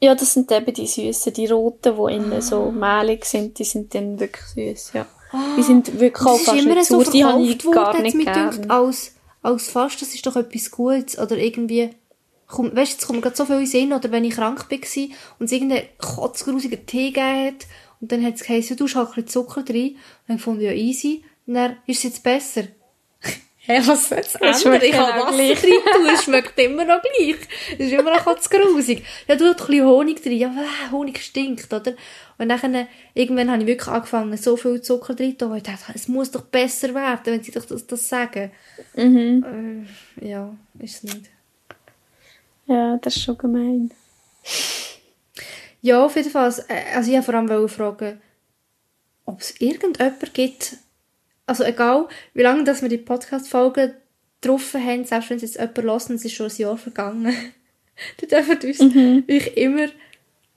[SPEAKER 2] Ja, das sind eben die süßen, die roten, die innen
[SPEAKER 1] Ah.
[SPEAKER 2] so mehlig sind, die sind dann wirklich süß, ja. Die sind wirklich auch fast
[SPEAKER 1] immer so
[SPEAKER 2] sauer, die habe ich gar nicht gern.
[SPEAKER 1] als, als fast, das ist doch etwas Gutes. Oder irgendwie, komm, weißt, jetzt kommt gerade so viel in den Sinn, oder wenn ich krank war und es irgendeinen kotzgrusigen Tee gegeben hat, und dann hat es geheißen, du hast halt Zucker drin, und dann fand ich, ja, easy, und dann ist es jetzt besser. Hä, was soll es ändern? Ich habe
[SPEAKER 2] genau
[SPEAKER 1] Wasser
[SPEAKER 2] gleich.
[SPEAKER 1] drin tun, es schmeckt immer noch gleich. Es ist immer noch kotzgrusig. Ja, du hast ein bisschen Honig drin. Ja, äh, Honig stinkt, oder? Und dann, äh, irgendwann habe ich wirklich angefangen, so viel Zucker drin zu tun, ich dachte, es muss doch besser werden, wenn sie doch das, das sagen.
[SPEAKER 2] Mhm.
[SPEAKER 1] Äh, ja, ist es nicht.
[SPEAKER 2] Ja, das ist schon gemein.
[SPEAKER 1] Ja, auf jeden Fall. äh, Also ich wollte vor allem fragen, ob es irgendjemand gibt, also egal, wie lange dass wir die Podcast-Folgen drauf haben, selbst wenn es jetzt jemand hört und es ist schon ein Jahr vergangen, dann dürft ihr uns, euch immer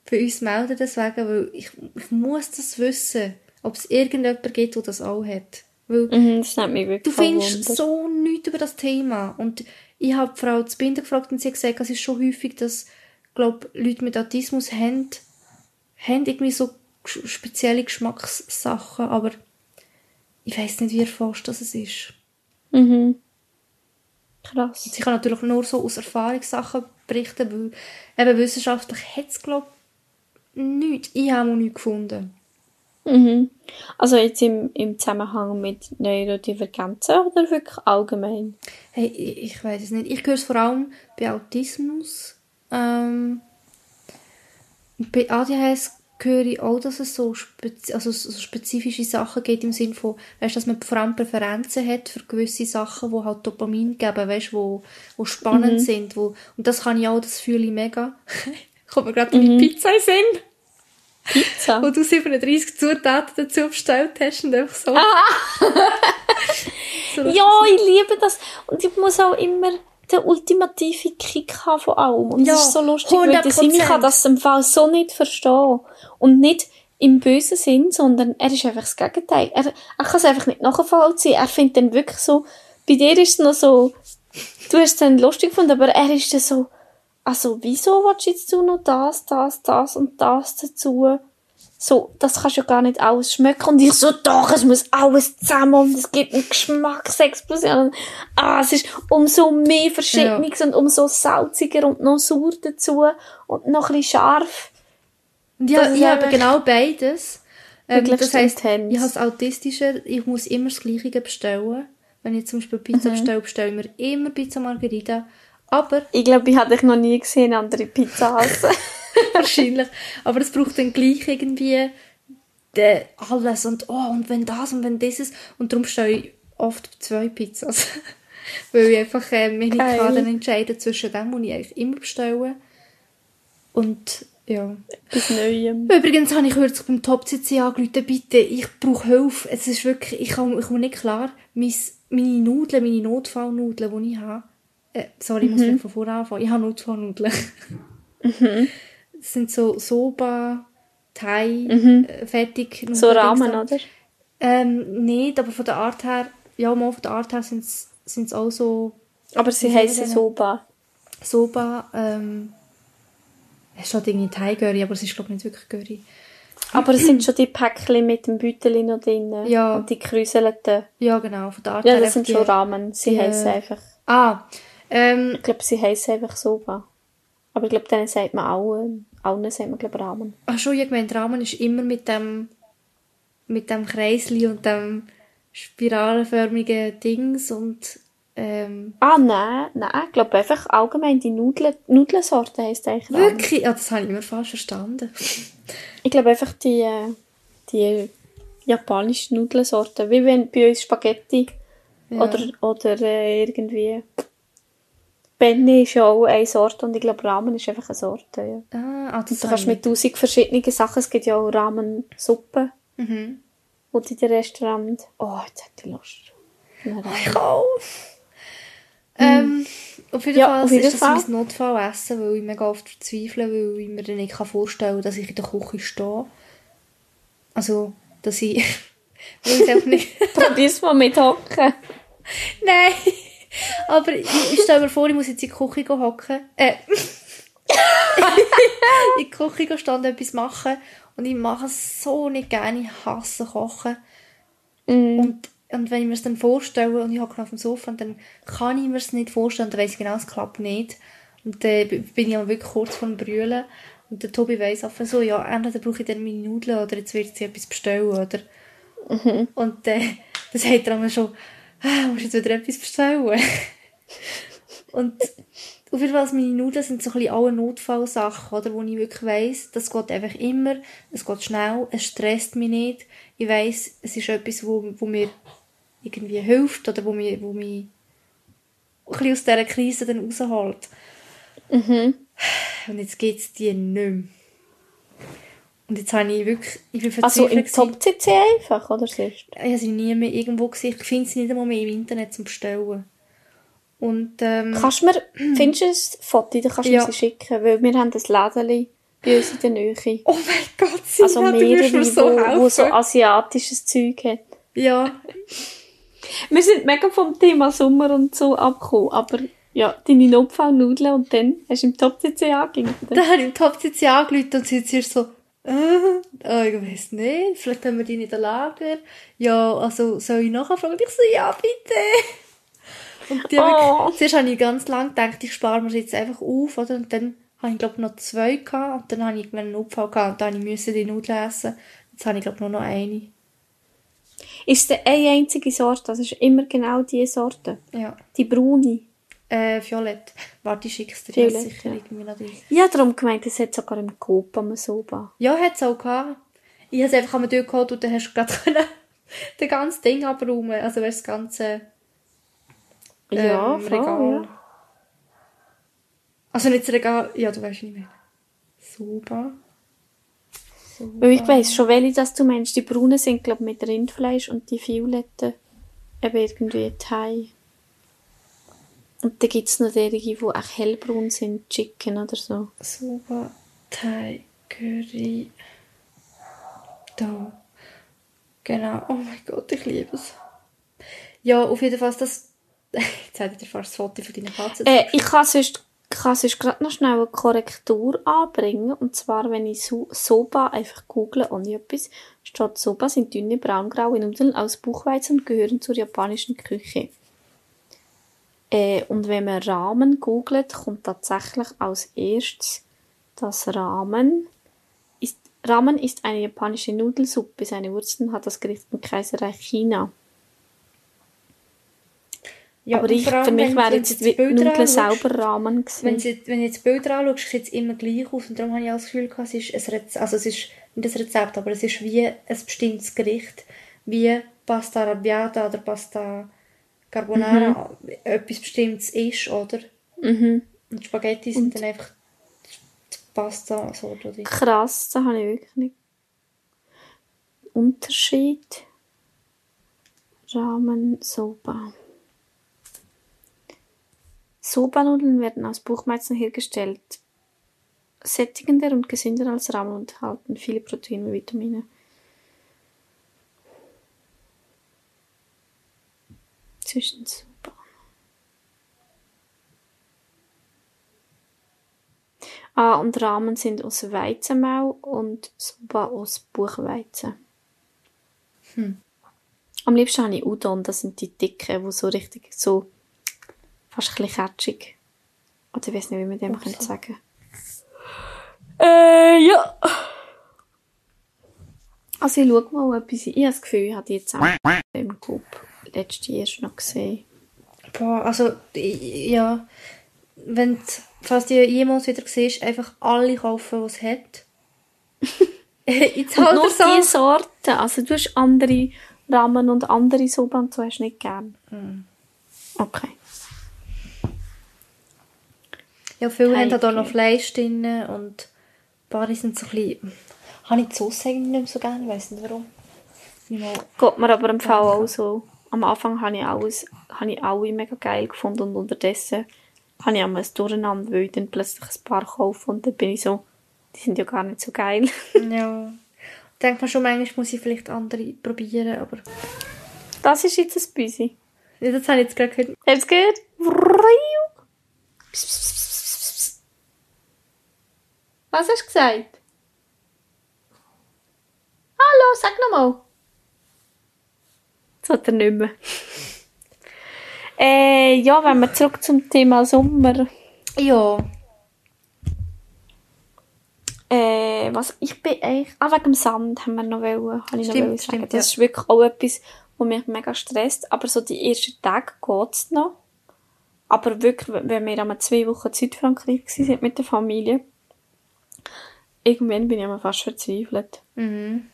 [SPEAKER 1] bei uns melden deswegen, weil ich, ich muss das wissen, ob es irgendjemand gibt, der das auch hat. Weil
[SPEAKER 2] Mhm, das nimmt mich wirklich
[SPEAKER 1] Du findest
[SPEAKER 2] Wunder.
[SPEAKER 1] so nichts über das Thema. Und ich habe Frau Zbinder gefragt und sie hat gesagt, es ist schon häufig, dass, glaub, Leute mit Autismus haben, haben irgendwie so spezielle Geschmackssachen, aber ich weiß nicht, wie erforscht das es ist.
[SPEAKER 2] Mhm. Krass.
[SPEAKER 1] Ich kann natürlich nur so aus Erfahrungssachen berichten, weil eben wissenschaftlich hat es, glaube ich, nichts. Ich habe nichts gefunden.
[SPEAKER 2] Mhm. Also jetzt im, im Zusammenhang mit Neurodivergenzen oder wirklich allgemein?
[SPEAKER 1] Hey, ich, ich weiß es nicht. Ich höre es vor allem bei Autismus. Ähm, bei ADHS höre ich auch, dass es so, spezi also so spezifische Sachen gibt im Sinne von, weißt, dass man vor allem Präferenzen hat für gewisse Sachen, die halt Dopamin geben, weißt, wo, wo spannend sind. Wo, und das kann ich auch, das fühle ich mega. Kommt mir gerade meine Pizza in Sinn,
[SPEAKER 2] Pizza.
[SPEAKER 1] wo du 37 Zutaten dazu bestellt hast und einfach so. so
[SPEAKER 2] Ja, ich liebe das. Und ich muss auch immer den ultimativen Kick haben von allem. Und
[SPEAKER 1] Ja,
[SPEAKER 2] es ist so lustig, weil der
[SPEAKER 1] 100%.
[SPEAKER 2] Simi kann das im Fall so nicht verstehen. Und nicht im bösen Sinn, sondern er ist einfach das Gegenteil. Er, er kann es einfach nicht nachvollziehen. Er findet dann wirklich so, bei dir ist es noch so, du hast es dann lustig gefunden, aber er ist dann so, also wieso willst du jetzt du noch das, das, das und das dazu? So, das kannst du ja gar nicht alles schmecken. Und ich so, doch, es muss alles zusammen und es gibt eine Geschmacksexplosion. Ah, es ist umso mehr Verschiedenes und umso salziger und noch sauer dazu und noch ein bisschen scharf.
[SPEAKER 1] Und ich, habe- genau beides. Ähm, das heisst, ich habe das Autistische, ich muss immer das Gleiche bestellen. Wenn ich zum Beispiel Pizza
[SPEAKER 2] Mhm.
[SPEAKER 1] bestelle, bestelle ich mir immer Pizza Margherita. Aber,
[SPEAKER 2] Ich glaube, ich habe dich noch nie gesehen, andere Pizza essen.
[SPEAKER 1] wahrscheinlich, aber es braucht dann gleich irgendwie de, alles und oh, und wenn das und wenn dieses. Und darum bestelle ich oft zwei Pizzas. Weil ich einfach äh, mich nicht kann dann entscheiden zwischen dem, was ich eigentlich immer bestelle. Und, ja.
[SPEAKER 2] Bis Neuem.
[SPEAKER 1] Übrigens habe ich kürzlich beim Top CC angerufen, bitte, ich brauche Hilfe. Es ist wirklich, ich komme, ich komme nicht klar. Mein, meine Nudeln, meine Notfallnudeln, die ich habe, äh, sorry, ich muss mhm. von vorne anfangen. Ich habe Notfallnudeln. Das sind so Soba, Thai, äh, fertig.
[SPEAKER 2] So Rahmen, oder?
[SPEAKER 1] Ähm, nicht, aber von der Art her, ja, mal von der Art her sind es auch so
[SPEAKER 2] Aber sie heißen Soba.
[SPEAKER 1] Soba, ähm, es steht irgendwie Thai-Curry, aber es ist, glaube ich, nicht wirklich Curry.
[SPEAKER 2] Aber es sind schon die Päckchen mit dem Büteli noch drin.
[SPEAKER 1] Ja.
[SPEAKER 2] Und die gekräuselten.
[SPEAKER 1] Ja, genau, von der Art
[SPEAKER 2] Ja, das sind
[SPEAKER 1] echt
[SPEAKER 2] schon
[SPEAKER 1] die-
[SPEAKER 2] Ramen. Sie
[SPEAKER 1] die-
[SPEAKER 2] heißen einfach.
[SPEAKER 1] Ah, ähm,
[SPEAKER 2] Ich glaube, sie heißen einfach Soba. Aber ich glaube, denen sagt man allen. Allen sagt man, glaube ich, Ramen.
[SPEAKER 1] ach schon, ich gemeint, Ramen ist immer mit dem, mit dem Kreisli und dem, spiralenförmigen Dings und ähm,
[SPEAKER 2] Ah, nein, nein, ich glaube einfach allgemein die Nudeln, Nudelsorte heisst eigentlich Ramen.
[SPEAKER 1] wirklich, ja, das habe ich immer falsch verstanden.
[SPEAKER 2] Ich glaube einfach die, äh, die japanischen Nudelsorten, wie wenn bei uns Spaghetti
[SPEAKER 1] Ja.
[SPEAKER 2] oder, oder äh, irgendwie Benne ist ja auch eine Sorte und ich glaube Ramen ist einfach eine Sorte. Ja.
[SPEAKER 1] Ah, das
[SPEAKER 2] Du kannst mit tausend verschiedenen Sachen, es gibt ja auch Ramensuppe.
[SPEAKER 1] Mhm.
[SPEAKER 2] die in den Restaurant... Oh, jetzt hätte ich Lust. Ramen.
[SPEAKER 1] Ich auch. Ähm, auf jeden
[SPEAKER 2] Ja,
[SPEAKER 1] Fall
[SPEAKER 2] auf jeden
[SPEAKER 1] ist das
[SPEAKER 2] Fall.
[SPEAKER 1] mein Notfallessen, weil ich mega oft verzweifle, weil ich mir dann nicht vorstellen kann, dass ich in der Küche stehe. Also, dass ich... weil ich nicht...
[SPEAKER 2] Probier's mal mit Hocken.
[SPEAKER 1] Nein! Aber ich, ich stelle mir vor, ich muss jetzt in die Küche hocken. Äh. in die Küche stehen und etwas machen. Und ich mache es so nicht gerne. Ich hasse Kochen.
[SPEAKER 2] Mm.
[SPEAKER 1] Und, und wenn ich mir es dann vorstelle und ich hocke auf dem Sofa, und dann kann ich mir es nicht vorstellen. Dann weiss ich genau, es klappt nicht. Und dann bin ich auch wirklich kurz vor dem Brüllen. Und der Tobi weiss einfach so, ja, entweder brauche ich dann meine Nudeln oder jetzt wird sie etwas bestellen, oder? Und äh, dann sagt er einmal schon, ah, musst jetzt wieder etwas bestellen. und auf jeden Fall, also meine Nudeln sind so ein bisschen alle Notfallsachen, oder, wo ich wirklich weiss, das geht einfach immer, es geht schnell, es stresst mich nicht. Ich weiss, es ist etwas, wo, wo mir irgendwie hilft oder wo mich, wo mich ein bisschen aus dieser Krise dann rausholt.
[SPEAKER 2] Mhm.
[SPEAKER 1] Und jetzt geht es dir nicht mehr. Und jetzt habe ich wirklich, ich bin
[SPEAKER 2] Also im. Top-CC einfach, oder sonst?
[SPEAKER 1] Ich habe sie nie mehr irgendwo gesehen. Ich finde sie nicht einmal mehr im Internet zum Bestellen. Und, ähm,
[SPEAKER 2] Kannst du mir, findest du ein Foto, dann kannst du
[SPEAKER 1] Ja.
[SPEAKER 2] mir sie schicken, weil wir haben ein Lädeli bei uns in der Nähe.
[SPEAKER 1] oh mein Gott, sie
[SPEAKER 2] Also
[SPEAKER 1] würdest
[SPEAKER 2] mehrere,
[SPEAKER 1] mir so
[SPEAKER 2] wo, wo so
[SPEAKER 1] helfen.
[SPEAKER 2] asiatisches Zeug hat.
[SPEAKER 1] Ja,
[SPEAKER 2] Wir sind mega vom Thema Sommer und so abgekommen, aber ja, deine Notfallnudeln und dann hast du im Top-CC angegeben.
[SPEAKER 1] dann habe ich im Top CC angerufen und sie hier so, oh, ich weiß nicht, vielleicht haben wir die nicht im Lager. Ja, also, soll ich nachfragen? Ich so, ja, bitte. Und die
[SPEAKER 2] Oh.
[SPEAKER 1] haben zuerst habe ich ganz lange gedacht, ich spare mir jetzt einfach auf, oder? Und dann habe ich, glaube ich, noch zwei gehabt. Und dann habe ich einen Unfall gehabt und dann habe ich die Nudeln essen. Jetzt habe ich, glaube ich, nur noch eine.
[SPEAKER 2] Ist es eine einzige Sorte? Das ist immer genau die Sorte.
[SPEAKER 1] Ja.
[SPEAKER 2] Die braune.
[SPEAKER 1] Äh, Violett. Warte, ich schick's dir
[SPEAKER 2] Violett,
[SPEAKER 1] sicher
[SPEAKER 2] ja.
[SPEAKER 1] irgendwie noch rein.
[SPEAKER 2] Ich habe darum gemeint, es hat sogar im Coop am Soba.
[SPEAKER 1] Ja, hat es auch gehabt. Ich habe es einfach einmal durchgeholt und dann hast du gerade können das ganze Ding abräumen. Also das ganze ähm,
[SPEAKER 2] Ja, voll,
[SPEAKER 1] Regal.
[SPEAKER 2] ja.
[SPEAKER 1] Also nicht das Regal, ja, du weißt nicht mehr. Super.
[SPEAKER 2] Weil ich weiss schon, welche das du meinst. Die braunen sind, glaube ich, mit Rindfleisch und die violetten eben irgendwie Thai. Und dann gibt es noch derige, die echt hellbraun sind, Chicken oder so.
[SPEAKER 1] Super. Thai Curry. Da. Genau. Oh mein Gott, ich liebe es. Ja, auf jeden Fall das. Jetzt hätte ich dir fast das Foto von deiner Katze.
[SPEAKER 2] Äh, ich kann sonst, kann sonst gerade noch schnell eine Korrektur anbringen. Und zwar, wenn ich so Soba einfach google ohne etwas, steht Soba sind dünne braungraue Nudeln aus Buchweizen und gehören zur japanischen Küche. Äh, und wenn man Ramen googelt, kommt tatsächlich als erstes das Ramen. Ist, Ramen ist eine japanische Nudelsuppe. Seine Wurzeln hat das Gericht im Kaiserreich China.
[SPEAKER 1] ja,
[SPEAKER 2] Aber ich,
[SPEAKER 1] allem,
[SPEAKER 2] für mich wäre jetzt
[SPEAKER 1] Bilder
[SPEAKER 2] Nudeln selber Ramen gewesen.
[SPEAKER 1] Wenn, sie, wenn du jetzt Bilder anschaust, sieht es immer gleich aus. Und darum habe ich auch das Gefühl, gehabt, es ist ein Rezept, also es ist nicht ein Rezept, aber es ist wie ein bestimmtes Gericht, wie Pasta Arrabbiata oder Pasta Carbonara etwas Bestimmtes ist, oder?
[SPEAKER 2] Mhm.
[SPEAKER 1] Und Spaghetti sind dann einfach die Pasta so oder.
[SPEAKER 2] Krass, da habe ich wirklich nicht. Unterschied. Ramen, Soba. Soba-Nudeln werden aus Buchweizen hergestellt. Sättigender und gesünder als Ramen und enthalten viele Proteine und Vitamine. Zwischen Soba. Ah, und Ramen sind aus Weizenmehl und Soba aus Buchweizen. Am liebsten habe ich Udon, das sind die dicken, die so richtig so fast ein bisschen catchig. Oder ich weiß nicht, wie man dem
[SPEAKER 1] Upsa.
[SPEAKER 2] könnte sagen Äh, ja. Also ich schaue mal etwas. Ich habe das Gefühl, ich habe die jetzt auch im Club letztes Jahr noch gesehen.
[SPEAKER 1] Boah, also, ja, wenn falls du jemals wieder siehst, einfach alle kaufen, was es hat. Jetzt halt
[SPEAKER 2] nur
[SPEAKER 1] so.
[SPEAKER 2] diese Sorten. Also du hast andere Ramen und andere Suppe und so hast du nicht gern. Okay.
[SPEAKER 1] Ja, viele haben halt auch noch Fleisch drin und ein paar sind so ein bisschen... Habe ich die Sauce eigentlich nicht mehr so gerne, ich weiss nicht warum. Mal-
[SPEAKER 2] Geht mir aber im Fall auch so. Am Anfang habe ich, alles, habe ich alle mega geil gefunden und unterdessen habe ich einmal ein Durcheinander, weil ich dann plötzlich ein paar kaufe und dann bin ich so, die sind ja gar nicht so geil.
[SPEAKER 1] Ja. Denkt man schon, manchmal muss ich vielleicht andere probieren, aber...
[SPEAKER 2] Das ist jetzt ein Büsi.
[SPEAKER 1] Ja, das habe ich jetzt gerade gehört.
[SPEAKER 2] Es pss, pss. Was hast du gesagt? Hallo, sag nochmal. Das hat er nicht mehr. äh, ja, wenn wir zurück zum Thema Sommer.
[SPEAKER 1] Ja.
[SPEAKER 2] Äh, was, ich bin eigentlich, ah, wegen dem Sand haben wir noch wollen, habe ich noch
[SPEAKER 1] Stimmt,
[SPEAKER 2] wollen sagen.
[SPEAKER 1] stimmt,
[SPEAKER 2] Das
[SPEAKER 1] ja.
[SPEAKER 2] ist wirklich auch etwas, was mich mega stresst, aber so die ersten Tage geht's noch. Aber wirklich, wenn wir einmal zwei Wochen in Südfrankreich waren mit der Familie, irgendwann bin ich einmal fast verzweifelt.
[SPEAKER 1] Mhm.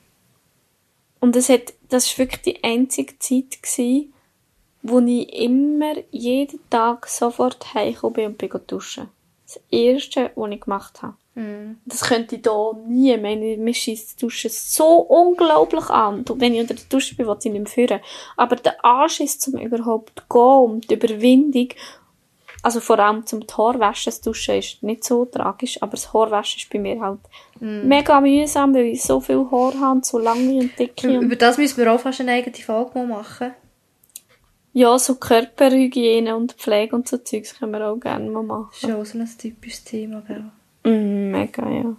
[SPEAKER 2] Und es hat, das war wirklich die einzige Zeit, gewesen, wo ich immer, jeden Tag sofort heimgekommen bin und bin duschen. Das erste, was ich gemacht habe.
[SPEAKER 1] Mhm.
[SPEAKER 2] Das könnte ich hier nie. Meine, mir schießt die Dusche so unglaublich an. Und wenn ich unter der Dusche bin, will ich nicht mehr führen. Aber der Anschiss, zum überhaupt zu gehen und die Überwindung, also vor allem zum Haarwaschen, das Duschen ist nicht so tragisch, aber das Haarwaschen ist bei mir halt mega mühsam, weil ich so viel Haar habe so lange und dicke. Und
[SPEAKER 1] Über das müssen wir auch fast eine eigene Folge machen.
[SPEAKER 2] ja, so Körperhygiene und Pflege und so Zeugs können wir auch gerne mal machen.
[SPEAKER 1] Das ist ja auch so ein typisches Thema, gell?
[SPEAKER 2] Mm, mega, ja.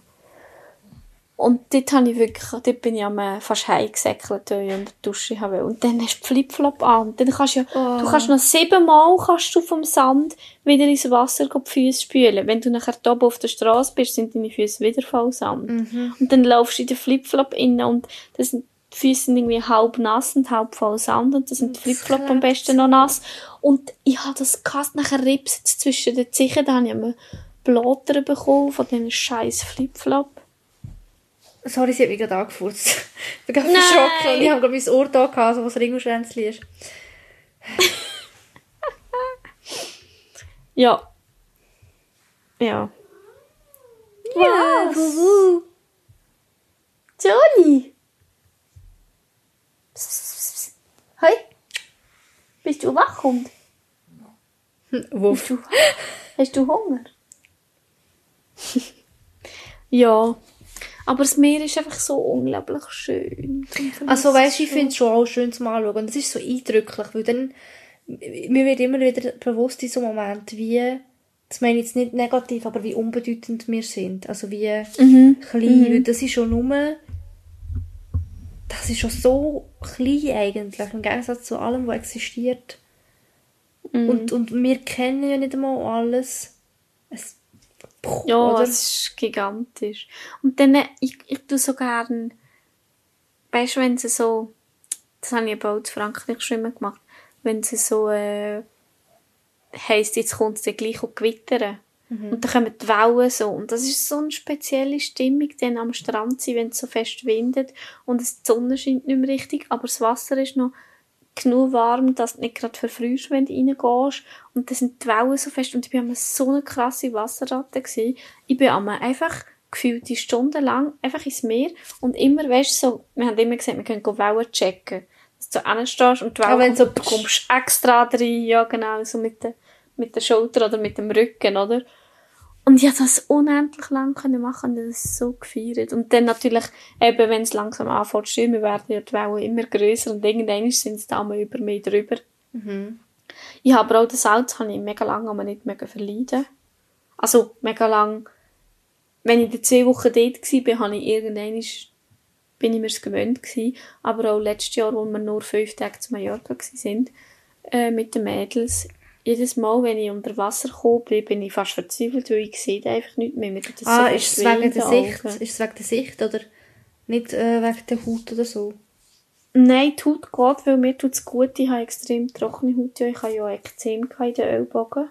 [SPEAKER 2] Und dort, habe ich wirklich, dort bin ich am, äh, fast heimgesäckelt, weil ich unter der Dusche habe. Und dann hast du Flipflop an. Und dann kannst du ja,
[SPEAKER 1] Oh.
[SPEAKER 2] du kannst noch siebenmal kannst du vom Sand wieder ins Wasser die Füße spülen. Wenn du nachher da oben auf der Straße bist, sind deine Füße wieder voll Sand. Und dann laufst du in den Flipflop rein und das sind, die Füße sind irgendwie halb nass und halb voll Sand und dann sind die Flipflop am besten noch nass. Und ich habe das gehasst, nachher ripset zwischen den Zehen, da habe ich einen Blotter bekommen von diesen scheiß Flipflop.
[SPEAKER 1] Sorry, sie hat mich gerade angefurzt. Ich bin gerade verschrocken und ich habe gerade mein Ohr da gehabt, so was Ringelschwänzchen ist.
[SPEAKER 2] Ja. Ja.
[SPEAKER 1] Ja,
[SPEAKER 2] psst, psst. Hey! Bist du wach, Hund?
[SPEAKER 1] Wuff.
[SPEAKER 2] Du, hast du Hunger? ja. Aber das Meer ist einfach so unglaublich schön.
[SPEAKER 1] Also weißt du, ich finde es schon auch schön zum Anschauen. Und das ist so eindrücklich, weil dann, mir wird immer wieder bewusst in so Moment, wie, das meine ich jetzt nicht negativ, aber wie unbedeutend wir sind. Also wie
[SPEAKER 2] Mhm.
[SPEAKER 1] klein, weil das ist schon nur, das ist schon so klein eigentlich, im Gegensatz zu allem, was existiert.
[SPEAKER 2] Mhm.
[SPEAKER 1] Und, und wir kennen ja nicht einmal alles. Puh,
[SPEAKER 2] Ja,
[SPEAKER 1] oder?
[SPEAKER 2] es ist gigantisch. Und dann, äh, ich, ich tue so gern, weißt du, wenn sie so, das habe ich aber auch in Frankreich schon immer gemacht, wenn sie so, äh, heisst, jetzt kommt es dann gleich auch gewittern. Und dann kommen die Wellen so. Und das ist so eine spezielle Stimmung, dann am Strand sein, wenn es so fest windet und es, die Sonne scheint nicht mehr richtig, aber das Wasser ist noch genug warm, dass du nicht gerade verfrierst, wenn du reingehst. Und dann sind die Wellen so fest. Und ich war einmal so eine krasse Wasserratte. Gewesen. Ich bin einmal einfach gefühlt die Stunden lang einfach ins Meer und immer, weißt du, so, wir haben immer gesagt, wir können Wellen checken. Dass du hinstehst und die Wellen
[SPEAKER 1] wenn
[SPEAKER 2] kommt,
[SPEAKER 1] so
[SPEAKER 2] kommst extra rein, ja genau, so mit der, mit der Schulter oder mit dem Rücken, oder? Und ich konnte das unendlich lang können machen und das so gefeiert. Und dann natürlich, eben, wenn es langsam anfängt zu werden ja die Wellen immer grösser und irgendwann sind es dann mal über mich drüber. Ich habe auch das Salz habe ich mega lange aber nicht mehr verleiden. Also, mega lang. Wenn ich in zwei Wochen dort war, habe ich irgendwann, bin ich mir es gewöhnt gewesen. Aber auch letztes Jahr, wo wir nur fünf Tage zu Mallorca waren, äh, mit den Mädels, jedes Mal, wenn ich unter Wasser gekommen bin, ich fast verzweifelt, weil ich sehe einfach nicht mehr. Das
[SPEAKER 1] ah,
[SPEAKER 2] so
[SPEAKER 1] ist es wegen der Sicht? Ist es wegen der Sicht, oder? Nicht äh, wegen der Haut oder so?
[SPEAKER 2] Nein, die Haut geht, weil mir tut es gut. Ich habe extrem trockene Haut. Ich habe ja Ekzem in den Ellbogen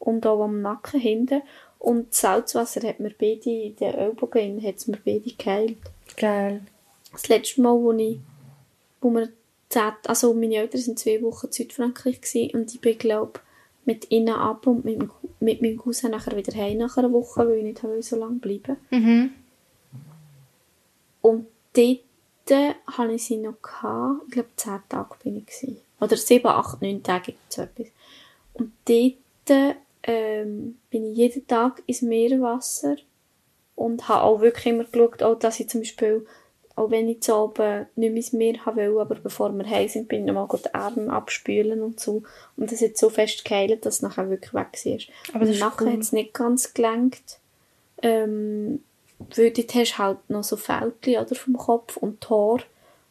[SPEAKER 2] und auch am Nacken hinten. Und das Salzwasser hat mir beide in den Ellbogen hat es mir beide geheilt.
[SPEAKER 1] Geil.
[SPEAKER 2] Das letzte Mal, wo ich, wo wir zehn, also meine Eltern sind zwei Wochen in Südfrankreich gewesen, und ich bin, glaube mit ihnen ab und mit, mit meinem Cousin nachher wieder heim nach einer Woche, weil ich nicht so lange bleiben
[SPEAKER 1] Mhm.
[SPEAKER 2] Und dort hatte ich sie noch, gehabt. ich glaube, zehn Tage bin ich. Gewesen. Oder sieben, acht, neun Tage, so etwas. Und dort ähm, bin ich jeden Tag ins Meerwasser und habe auch wirklich immer geschaut, auch, dass ich zum Beispiel, auch wenn ich zu oben nicht mehr ins Meer haben will, aber bevor wir heim sind, bin ich nochmal die Arme abspülen und so. Und das hat so fest geheilt, dass es nachher wirklich weg war.
[SPEAKER 1] Aber das
[SPEAKER 2] nachher
[SPEAKER 1] cool.
[SPEAKER 2] hat es nicht ganz gelenkt. Ähm, weil dort hast du halt noch so Fältchen oder, vom Kopf und Haare.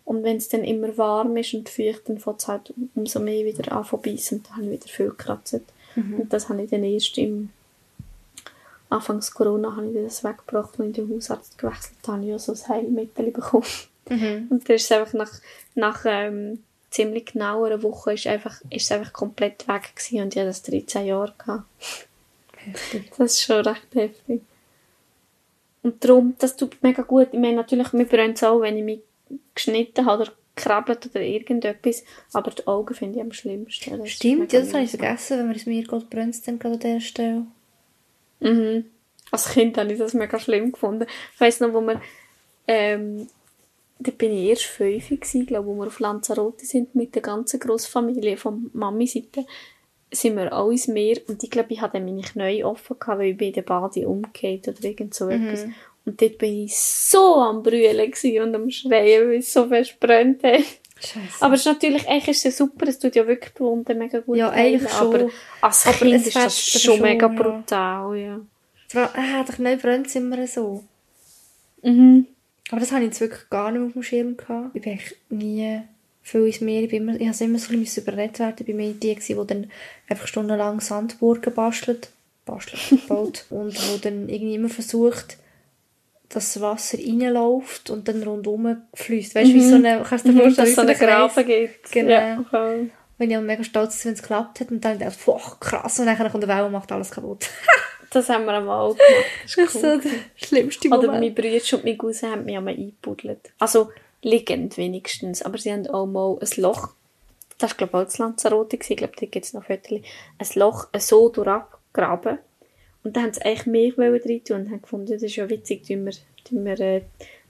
[SPEAKER 2] Und wenn es dann immer warm ist und feucht, dann fängt es halt umso mehr wieder an zu beißen und dann habe ich wieder viel gekratzt. Und das habe ich dann erst im Anfangs Corona habe ich das weggebracht und in den Hausarzt gewechselt habe ich ja so ein Heilmittel bekommen.
[SPEAKER 1] Mhm.
[SPEAKER 2] Und dann ist es einfach nach, nach ähm, ziemlich genau einer Woche ist, einfach, ist es einfach komplett weg gewesen und ich hatte das 13 Jahre gehabt.
[SPEAKER 1] Heftig.
[SPEAKER 2] Das ist schon recht heftig. Und darum, das tut mega gut. Ich meine, natürlich, mir brennt es auch, wenn ich mich geschnitten habe oder gekrabbelt oder irgendetwas. Aber die Augen finde ich am schlimmsten. Das
[SPEAKER 1] Stimmt, ja, das habe ich vergessen. Wenn man ins Meer geht, brennt es dann gerade an dieser Stelle.
[SPEAKER 2] Mhm. Als Kind habe ich das mega schlimm gefunden. Ich weiss noch, wo wir, ähm, da bin ich erst fünf glaube wo wir auf Lanzarote sind mit der ganzen Grossfamilie von Mami-Seite, sind wir alle ins Meer und ich glaube, ich hatte meine Knie offen gehabt, weil ich bei der Bade umgekehrt oder irgend so etwas. Und dort bin ich so am Brüllen gewesen und am Schreien, weil es so fest brennt hat.
[SPEAKER 1] Scheiße.
[SPEAKER 2] Aber es ist natürlich, eigentlich ist es super, es tut ja wirklich die Wunden mega gut
[SPEAKER 1] Ja,
[SPEAKER 2] heilen,
[SPEAKER 1] eigentlich schon.
[SPEAKER 2] aber als
[SPEAKER 1] Aber
[SPEAKER 2] Kind
[SPEAKER 1] es
[SPEAKER 2] ist das schon
[SPEAKER 1] schon,
[SPEAKER 2] mega
[SPEAKER 1] ja.
[SPEAKER 2] brutal, ja.
[SPEAKER 1] Vor allem, äh, der Knie brennt es immer so.
[SPEAKER 2] Mhm.
[SPEAKER 1] Aber das hatte ich jetzt wirklich gar nicht auf dem Schirm. Gehabt. Ich bin eigentlich nie viel ins Meer. Ich, bin immer, ich habe es immer so ein bisschen überredet werden. Ich bin mehr die, die dann einfach stundenlang Sandburgen bastelt, bastelt, baut. und wo dann irgendwie immer versucht, das Wasser reinläuft und dann rundherum fließt. Weißt du, wie so eine, kannst du dir
[SPEAKER 2] Mhm,
[SPEAKER 1] vorstellen,
[SPEAKER 2] dass es so
[SPEAKER 1] Kreis?
[SPEAKER 2] Graben gibt.
[SPEAKER 1] Genau.
[SPEAKER 2] Ja, voll.
[SPEAKER 1] Wenn ich mega stolz bin, wenn es geklappt hat und dann dachte ich, boah, krass, und dann kommt der Welle und macht alles kaputt.
[SPEAKER 2] Das haben wir einmal auch gemacht. Das ist cool.
[SPEAKER 1] so der schlimmste
[SPEAKER 2] Oder
[SPEAKER 1] Moment.
[SPEAKER 2] mein Bruder und mein Cousin haben mich einmal eingebuddelt. Also, liegend wenigstens. Aber sie haben auch mal ein Loch, das war glaube ich auch das Lanzarote, ich glaube, da gibt es noch Fotos, ein Loch so durchgraben. Und dann haben sie eigentlich mehr rein tun und haben gefunden, das ist ja witzig, tun wir, tun wir äh,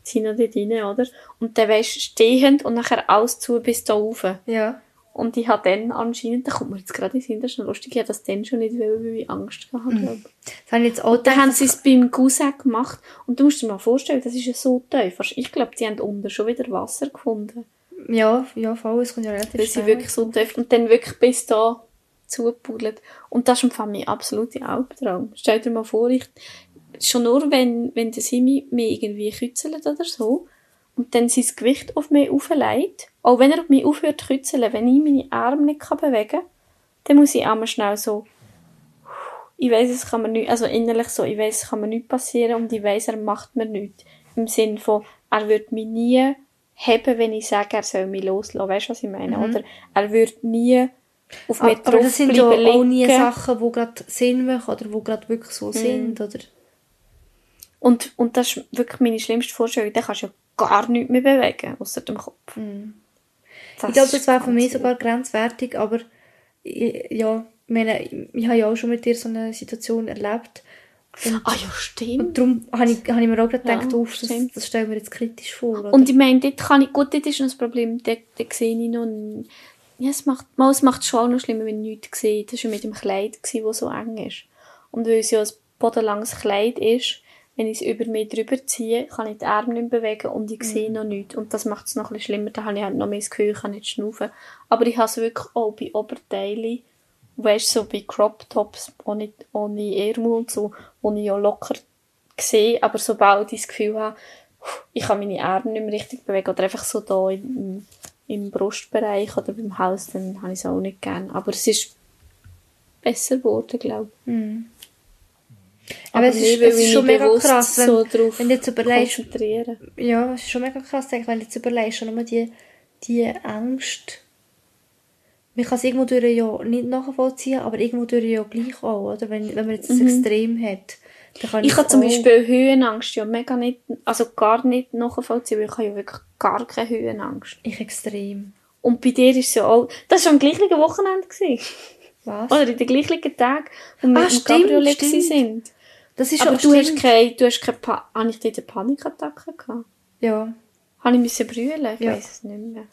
[SPEAKER 2] ziehen noch dort rein, oder? Und dann weisst stehend und nachher alles zu bis da rauf.
[SPEAKER 1] Ja.
[SPEAKER 2] Und ich habe dann anscheinend, da kommt mir jetzt gerade in den Sinn, das ist noch lustig, ich habe das dann schon nicht wollen, weil ich Angst gehabt habe.
[SPEAKER 1] Das habe ich jetzt auch
[SPEAKER 2] Dann haben sie es beim Cousin gemacht. Und du musst dir mal vorstellen, das ist ja so tief. Ich glaube, die haben unten schon wieder Wasser gefunden.
[SPEAKER 1] Ja, ja, voll, es kommt ja relativ
[SPEAKER 2] Weil sie
[SPEAKER 1] schnell.
[SPEAKER 2] wirklich so tief und dann wirklich bis da zugebuddelt. Und das ist im Fall mein absoluter Albtraum. Stell dir mal vor, ich, schon nur wenn, wenn der Simi mich irgendwie kützelt oder so, und dann sein Gewicht auf mich auflegt, auch wenn er auf mich aufhört zu kützeln, wenn ich meine Arme nicht kann bewegen kann, dann muss ich einmal schnell so, ich weiß es kann mir nicht, also innerlich so, ich weiß es kann mir nicht passieren und ich weiß er macht mir nichts. Im Sinn von, er wird mich nie haben, wenn ich sage, er soll mich loslassen. Weißt du, was ich meine? Oder er wird nie auf
[SPEAKER 1] Mhm. Aber das sind ja auch nie. Sachen, die gerade Sinn machen oder die gerade wirklich so
[SPEAKER 2] Mhm.
[SPEAKER 1] sind. Oder?
[SPEAKER 2] Und, und das ist wirklich meine schlimmste Vorstellung. Da kannst du ja gar nichts mehr bewegen, außer dem Kopf.
[SPEAKER 1] Mhm. ich glaube, das wäre für mich sogar grenzwertig, aber ich, ja, ich meine, ich, habe ja auch schon mit dir so eine Situation erlebt. Und,
[SPEAKER 2] Ah ja, stimmt.
[SPEAKER 1] und darum habe ich, habe ich mir auch gerade
[SPEAKER 2] Ja,
[SPEAKER 1] gedacht, uff, das,
[SPEAKER 2] stimmt.
[SPEAKER 1] das stellen wir jetzt kritisch vor. Oder?
[SPEAKER 2] Und ich meine, dort kann ich, gut, dort ist noch das Problem, dort, dort sehe ich noch, ja, es macht, mal, es macht schon auch noch schlimmer, wenn ich nichts sehe. Das war mit dem Kleid, das so eng ist. Und weil es ja ein bodenlanges Kleid ist, wenn ich es über mich drüber ziehe, kann ich die Arme nicht bewegen und ich sehe noch nichts. Und das macht es noch ein bisschen schlimmer. Da habe ich halt noch mehr das Gefühl, ich kann nicht schnaufen. Aber ich habe es wirklich auch bei Oberteilen, weißt du, so bei Crop Tops, ohne, ohne Ärmel und so, wo ich ja locker sehe, aber sobald ich das Gefühl habe, ich kann meine Arme nicht mehr richtig bewegen oder einfach so da im, im Brustbereich oder beim Hals, dann habe ich es auch nicht gern. Aber es ist besser geworden, glaube ich.
[SPEAKER 1] Mhm. Aber, es ist, es ist schon mega krass, wenn,
[SPEAKER 2] so drauf
[SPEAKER 1] wenn du jetzt überlegst, ja, es ist schon mega krass, denke ich, wenn du jetzt überlegst, schon nur die, die Angst, man kann es irgendwo durch ja nicht nachvollziehen, aber irgendwo durch ja gleich auch, oder? Wenn, wenn man jetzt das Extrem hat, kann
[SPEAKER 2] Ich habe zum Beispiel Höhenangst ja mega nicht, also gar nicht nachvollziehen, weil ich habe ja wirklich gar keine Höhenangst.
[SPEAKER 1] Ich extrem.
[SPEAKER 2] Und bei dir ist es ja auch, das war am gleichen Wochenende. Gewesen.
[SPEAKER 1] Was?
[SPEAKER 2] Oder in den gleichen Tagen, wo wir
[SPEAKER 1] Ah, stimmt,
[SPEAKER 2] Cabriolet sind.
[SPEAKER 1] Das ist
[SPEAKER 2] Aber du hast keine, du hast keine, pa habe ich dort eine Panikattacke gehabt?
[SPEAKER 1] Ja.
[SPEAKER 2] Habe ich müssen brüllen? Ich
[SPEAKER 1] Ja.
[SPEAKER 2] weiss es nicht mehr.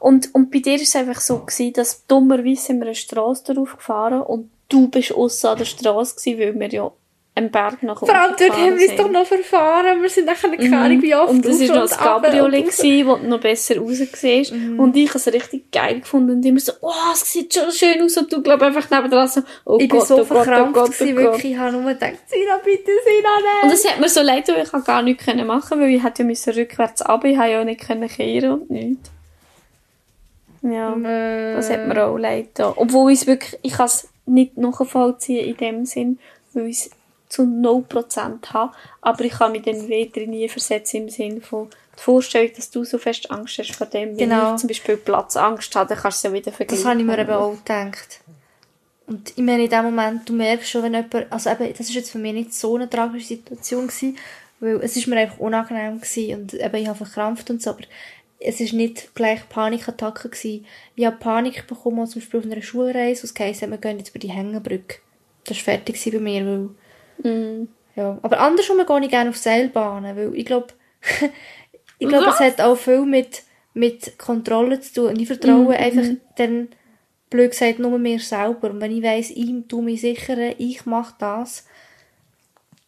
[SPEAKER 2] Und, und bei dir war es einfach so, gewesen, dass dummerweise sind wir eine Strasse darauf gefahren und du bist aussen an der Strasse gewesen, weil wir ja einen Berg nach
[SPEAKER 1] Vor allem dort haben wir uns
[SPEAKER 2] sind.
[SPEAKER 1] doch noch verfahren. Wir sind nachher keine Ahnung wie oft
[SPEAKER 2] Mhm. Und es
[SPEAKER 1] rauf
[SPEAKER 2] war noch das
[SPEAKER 1] und
[SPEAKER 2] Cabriolet,
[SPEAKER 1] und
[SPEAKER 2] gewesen, wo du noch besser rausgesehst.
[SPEAKER 1] Mhm.
[SPEAKER 2] Und ich habe es richtig geil gefunden. Und immer so, oh, es sieht schon schön aus. Und du, glaube einfach nebendran so, oh
[SPEAKER 1] Ich bin
[SPEAKER 2] Gott,
[SPEAKER 1] so
[SPEAKER 2] oh Gott, oh
[SPEAKER 1] verkrampft,
[SPEAKER 2] Gott, oh Gott.
[SPEAKER 1] wirklich. Ich habe nur gedacht, Sina, bitte, Sina,
[SPEAKER 2] Und
[SPEAKER 1] nein.
[SPEAKER 2] es hat mir so leid, weil ich gar nichts machen weil ich hätte ja müssen rückwärts runter, ich habe ja nicht können kehren und nichts. Ja,
[SPEAKER 1] Äh,
[SPEAKER 2] das hat mir auch leid. Obwohl ich es wirklich, ich kann es nicht nachvollziehen in dem Sinn, weil ich es zu 0% habe, aber ich kann mich dann wieder nie versetzen im Sinn von die Vorstellung, dass du so fest Angst hast vor dem, wenn
[SPEAKER 1] Genau.
[SPEAKER 2] ich zum Beispiel Platzangst habe, dann kannst du es ja wieder vergleichen.
[SPEAKER 1] Das habe ich mir eben auch gedacht. Und ich meine, in dem Moment, du merkst schon, wenn jemand, also eben, das ist jetzt für mich nicht so eine tragische Situation gewesen, weil es ist mir einfach unangenehm gewesen und eben, ich habe verkrampft und so, aber es ist nicht gleich Panikattacke gewesen. Ich habe Panik bekommen, zum Beispiel auf einer Schulreise, was geheißen hat, wir gehen jetzt über die Hängebrücke. Das war fertig bei mir, weil,
[SPEAKER 2] Mm.
[SPEAKER 1] ja. Aber andersrum gehe ich gerne auf Seilbahnen, weil ich glaube, ich glaube, es hat auch viel mit, mit Kontrolle zu tun. Und ich vertraue einfach dann, blöd gesagt, nur mir selber. Und wenn ich weiss, ich tue mich sichern, ich mache das.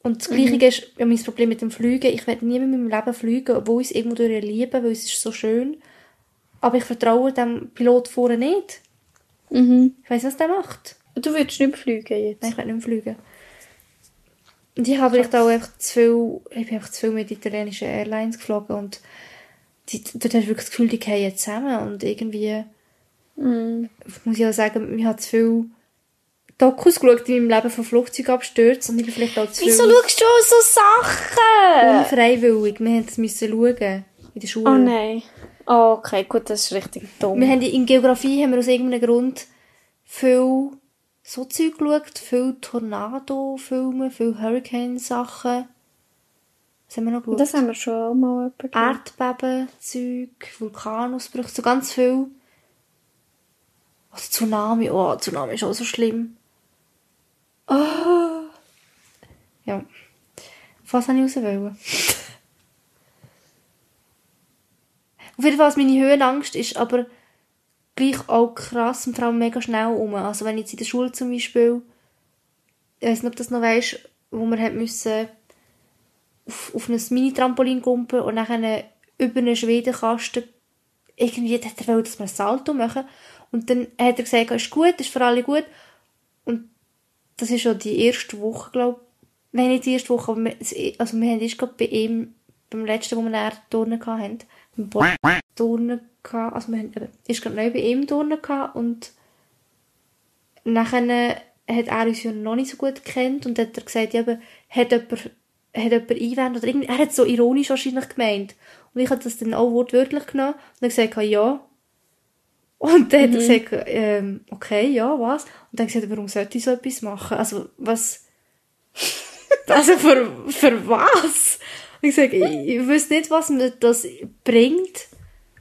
[SPEAKER 1] Und das Gleiche ist ja mein Problem mit dem Fliegen. Ich werde nie mehr in meinem Leben fliegen, obwohl ich es irgendwo durch liebe, weil es ist so schön. Aber ich vertraue dem Pilot vorne nicht.
[SPEAKER 2] Mhm.
[SPEAKER 1] Ich weiss, was der macht.
[SPEAKER 2] Du würdest nicht fliegen jetzt?
[SPEAKER 1] Nein, ich will nicht mehr fliegen. Und ich habe vielleicht auch einfach zu viel, ich bin einfach zu viel mit italienischen Airlines geflogen und die, dort hast du wirklich das Gefühl, die gehen zusammen und irgendwie,
[SPEAKER 2] Mm.
[SPEAKER 1] muss ich auch sagen, ich habe zu viel Dokus geschaut in meinem Leben von Flugzeugabstürzen und ich bin vielleicht auch zu viel
[SPEAKER 2] Wieso schaust du so Sachen?
[SPEAKER 1] unfreiwillig. Wir haben es müssen schauen in der Schule.
[SPEAKER 2] Oh nein. Oh, okay, gut, das ist richtig dumm.
[SPEAKER 1] Wir haben in Geografie haben wir aus irgendeinem Grund viel so Zeug geschaut, viel Tornado-Filme, viel Hurricane-Sachen. Was haben wir noch geschaut?
[SPEAKER 2] das haben wir schon mal
[SPEAKER 1] Erdbeben-Zeug, Vulkanausbrüche, so ganz viel. Also Tsunami, oh, Tsunami ist auch so schlimm. Oh. Ja. Was wollte ich raus? wollen? Auf jeden Fall, meine Höhenangst ist, aber gleich auch krass und vor allem mega schnell um. Also wenn ich jetzt in der Schule zum Beispiel, ich weiß nicht, ob du das noch weißt, wo wir haben müssen auf, auf ein Mini-Trampolin kumpen und dann über einen Schwedenkasten irgendwie hat er wollte, dass wir ein Salto machen. Und dann hat er gesagt, ist gut, ist für alle gut. Und das ist schon die erste Woche, glaube ich. Wenn nicht die erste Woche, aber wir, also wir haben erst gerade bei ihm, beim letzten, wo wir näher Turnen hatten, beim Turnen gehabt, also wir haben eben, erst gerade neu bei ihm Turnen gehabt und nachher hat er uns ja noch nicht so gut gekannt und hat er gesagt, ja, aber hat jemand, hat jemand Einwände oder irgendwie, er hat es so ironisch wahrscheinlich gemeint. Und ich habe das dann auch wortwörtlich genommen und dann gesagt, ja. Und dann hat er gesagt, ähm, okay, ja, was? Und dann gesagt, warum sollte ich so etwas machen? Also, was, also für, für was? Und ich sage, ich, ich weiß nicht, was mir das bringt.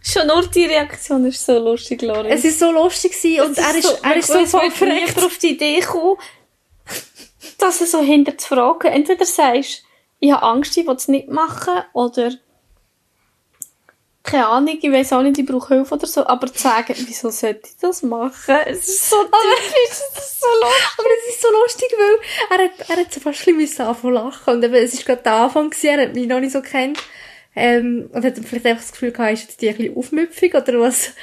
[SPEAKER 2] Schon nur die Reaktion ist so lustig, Loris.
[SPEAKER 1] Es ist so lustig gewesen und er ist, er ist so voll verreckt.
[SPEAKER 2] auf die Idee gekommen, dass er so hinter zu fragen, entweder sagst, ich habe Angst, ich will es nicht machen, oder keine Ahnung, ich weiß auch nicht, ich brauche Hilfe oder so, aber zu sagen, wieso sollte ich das machen? Es ist so typisch, es ist so lustig.
[SPEAKER 1] Aber es ist so lustig, weil er hat, er hat so fast ein bisschen anfangen zu lachen. Und eben, es war gerade der Anfang, gewesen, er hat mich noch nicht so kennt. Ähm, und hat dann vielleicht einfach das Gefühl gehabt, ist jetzt die ein bisschen aufmüpfig oder was,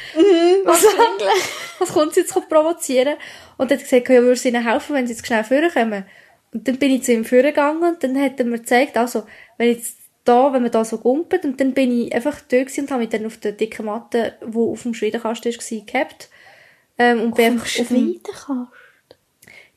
[SPEAKER 1] was, was kommt sie jetzt provozieren? Und dann hat gesagt, ja, würde es ihnen helfen, wenn sie jetzt schnell vorkommen. Und dann bin ich zu ihm vorgegangen und dann hat er mir gezeigt, also, wenn jetzt da, wenn man da so gumpelt, und dann bin ich einfach da und habe mich dann auf der dicken Matte, die auf dem Schwedenkasten war, gehabt. Ähm, und bin einfach auf dem,
[SPEAKER 2] kannst.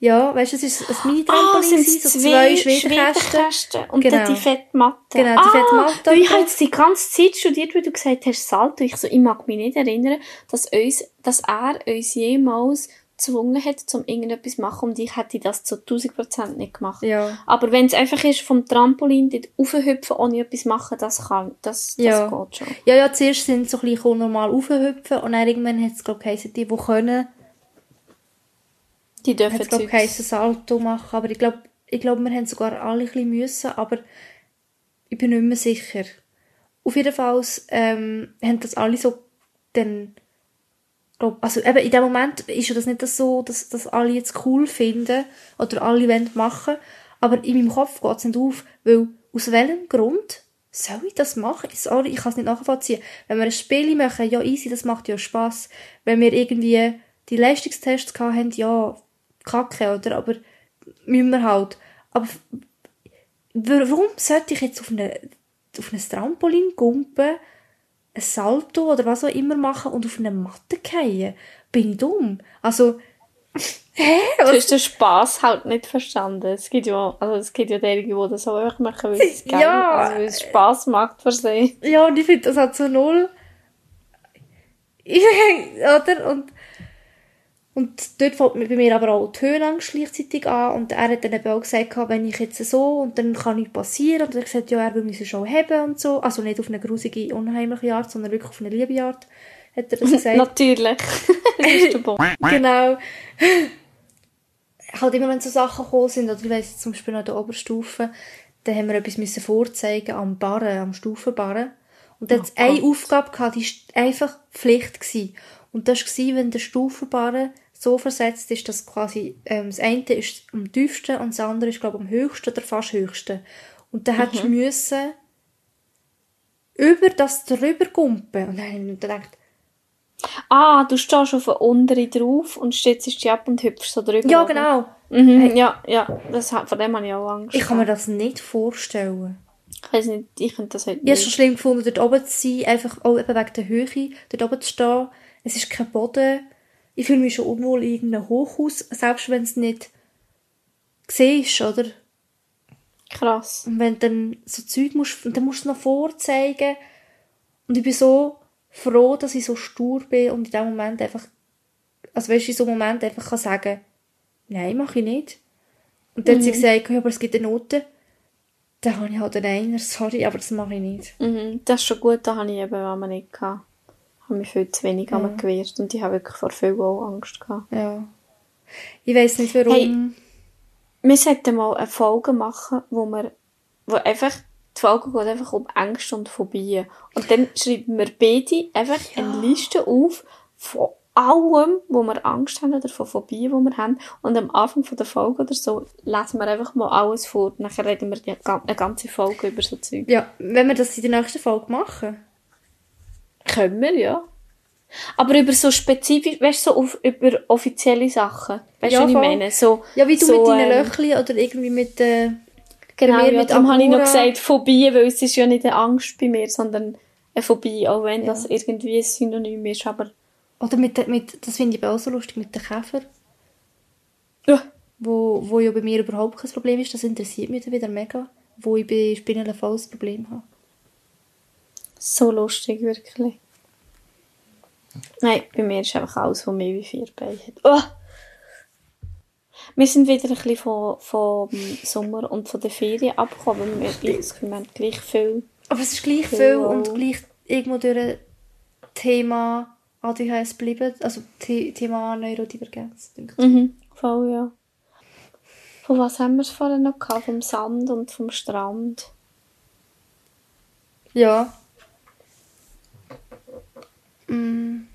[SPEAKER 1] Ja, weißt du, es ist ein
[SPEAKER 2] Ah,
[SPEAKER 1] Mini-Trampolin,
[SPEAKER 2] es
[SPEAKER 1] so
[SPEAKER 2] zwei
[SPEAKER 1] zwei Schwierigkeiten.
[SPEAKER 2] Schwierigkeiten und
[SPEAKER 1] Genau.
[SPEAKER 2] dann die Fettmatte.
[SPEAKER 1] Genau, die
[SPEAKER 2] ah,
[SPEAKER 1] Fettmatte.
[SPEAKER 2] Ich habe jetzt die ganze Zeit studiert, weil du gesagt hast, Salto. Ich, so, ich mag mich nicht erinnern, dass, uns, dass er uns jemals gezwungen hat, um irgendetwas zu machen und ich hätte das zu 1000% nicht gemacht.
[SPEAKER 1] Ja.
[SPEAKER 2] Aber wenn es einfach ist, vom Trampolin dort raufhüpfen, ohne etwas machen, das kann, das, das
[SPEAKER 1] Ja.
[SPEAKER 2] geht schon.
[SPEAKER 1] Ja, ja, zuerst sind so ein bisschen normal aufhüpfen und dann irgendwann hat es, glaube ich, die, die können,
[SPEAKER 2] Die dürfen
[SPEAKER 1] es, glaube ich,
[SPEAKER 2] Zeugs.
[SPEAKER 1] geheißen, Salto machen. Aber ich glaube, ich glaube, wir haben sogar alle ein bisschen müssen, aber ich bin nicht mehr sicher. Auf jeden Fall ähm, haben das alle so dann, glaub, also eben in dem Moment ist ja das nicht so, dass das alle jetzt cool finden oder alle wollen machen, aber in meinem Kopf geht es nicht auf, weil aus welchem Grund soll ich das machen? Sorry, ich kann es nicht nachvollziehen. Wenn wir ein Spiel machen, ja easy, das macht ja Spass. Wenn wir irgendwie die Leistungstests hatten, ja, kacke, oder? Aber müssen wir halt. Aber warum sollte ich jetzt auf eine, auf ein Trampolin gumpen, ein Salto oder was auch immer machen und auf eine Matte fallen? Bin ich dumm? Also, hä?
[SPEAKER 2] Du
[SPEAKER 1] Was?
[SPEAKER 2] hast den Spass halt nicht verstanden. Es gibt ja, also es gibt ja derjenige, die das auch einfach machen, weil es gerne,
[SPEAKER 1] Ja.
[SPEAKER 2] also weil es Spass macht für sie.
[SPEAKER 1] Ja, und ich finde das halt so null. Ich, oder? Und, und dort fängt bei mir aber auch die Höhenangst gleichzeitig an. Und er hat dann eben auch gesagt, wenn ich jetzt so, und dann kann nichts passieren. Und er hat gesagt, ja, er will mich schon haben und so. Also nicht auf eine grusige, unheimliche Art, sondern wirklich auf eine liebe Art, hat er das gesagt.
[SPEAKER 2] Natürlich. das ist der Punkt.
[SPEAKER 1] genau. halt immer, wenn so Sachen gekommen sind, oder ich weiss jetzt zum Beispiel an der Oberstufe, dann haben wir etwas müssen vorzeigen am Barren, am Stufenbarren. Und dann
[SPEAKER 2] Oh
[SPEAKER 1] hat es eine. Aufgabe gehabt, die war einfach Pflicht. Gewesen. Und das war, wenn der Stufenbarren so versetzt ist, dass quasi, ähm, das eine ist am tiefsten und das andere ist, glaube ich, am höchsten oder fast höchsten. Und dann hättest du müssen über das drüber gumpen. Und dann habe ich mir gedacht,
[SPEAKER 2] Ah, du stehst auf der unteren drauf und stützt dich ab und hüpfst so drüber.
[SPEAKER 1] ja genau,
[SPEAKER 2] Mhm, ja, ja. Das, hat- vor dem habe ich auch Angst.
[SPEAKER 1] ich kann mir das nicht vorstellen.
[SPEAKER 2] Ich weiß nicht, ich könnte das heute
[SPEAKER 1] Ich habe es schon
[SPEAKER 2] nicht.
[SPEAKER 1] schlimm gefunden, dort oben zu sein, einfach auch eben wegen der Höhe, dort oben zu stehen. Es ist kein Boden. Ich fühle mich schon unwohl in irgendeinem Hochhaus, selbst wenn es nicht siehst, oder?
[SPEAKER 2] Krass.
[SPEAKER 1] Und wenn du dann so Zeug musst, und dann musst du es noch vorzeigen. Und ich bin so froh, dass ich so stur bin und in dem Moment einfach, also weißt du, in so einem Moment einfach kann sagen, nein, mache ich nicht. Und dann hat sie gesagt, ja, aber es gibt eine Note. Dann habe ich halt einen Einer, sorry, aber das mache ich nicht.
[SPEAKER 2] Mhm, das ist schon gut, da habe ich eben einmal nicht gehabt. Habe mich viel zu wenig ja. gewehrt und ich habe wirklich vor viel auch Angst gehabt.
[SPEAKER 1] Ja. Ich weiß nicht warum.
[SPEAKER 2] Hey. Wir sollten mal eine Folge machen, wo wir, wo einfach, die Folge geht einfach um Ängste und Phobien. Und dann schreiben wir beide einfach eine Liste auf von allem, wo wir Angst haben oder von Phobien, die wir haben. Und am Anfang von der Folge oder so lesen wir einfach mal alles vor. Nachher reden wir eine ganze Folge über so Zeug.
[SPEAKER 1] Ja, wenn wir das in der nächsten Folge machen.
[SPEAKER 2] Können wir, ja. Aber über so spezifisch, weißt du, so auf, über offizielle Sachen. Weißt du,
[SPEAKER 1] Ja,
[SPEAKER 2] was ich
[SPEAKER 1] voll.
[SPEAKER 2] meine? So,
[SPEAKER 1] Ja, wie du
[SPEAKER 2] so,
[SPEAKER 1] mit deinen
[SPEAKER 2] ähm,
[SPEAKER 1] Löchli oder irgendwie mit äh,
[SPEAKER 2] Genau, ja,
[SPEAKER 1] mit
[SPEAKER 2] darum habe ich noch gesagt Phobie, weil es ist ja nicht eine Angst bei mir, sondern eine Phobie, auch wenn
[SPEAKER 1] Ja.
[SPEAKER 2] das irgendwie ein Synonym ist, aber
[SPEAKER 1] oder mit, mit das finde ich auch so lustig, mit den Käfer,
[SPEAKER 2] ja,
[SPEAKER 1] wo, wo ja bei mir überhaupt kein Problem ist. Das interessiert mich dann wieder mega, wo ich bei Spinnen voll das Problem habe.
[SPEAKER 2] So lustig, wirklich. Nein, bei mir ist einfach alles, was mehr wie vier Beine hat. Oh! Wir sind wieder ein bisschen vom Sommer und von der Ferien abgekommen. Wir, wir haben gleich viel.
[SPEAKER 1] Aber es ist gleich
[SPEAKER 2] Ja.
[SPEAKER 1] viel und gleich irgendwo durch ein Thema ADHS geblieben, also The Thema Neurodivergenz. denke ich.
[SPEAKER 2] Mhm, voll, ja. Von was haben wir es vorhin noch gehabt? Vom Sand und vom Strand.
[SPEAKER 1] Ja. Mm,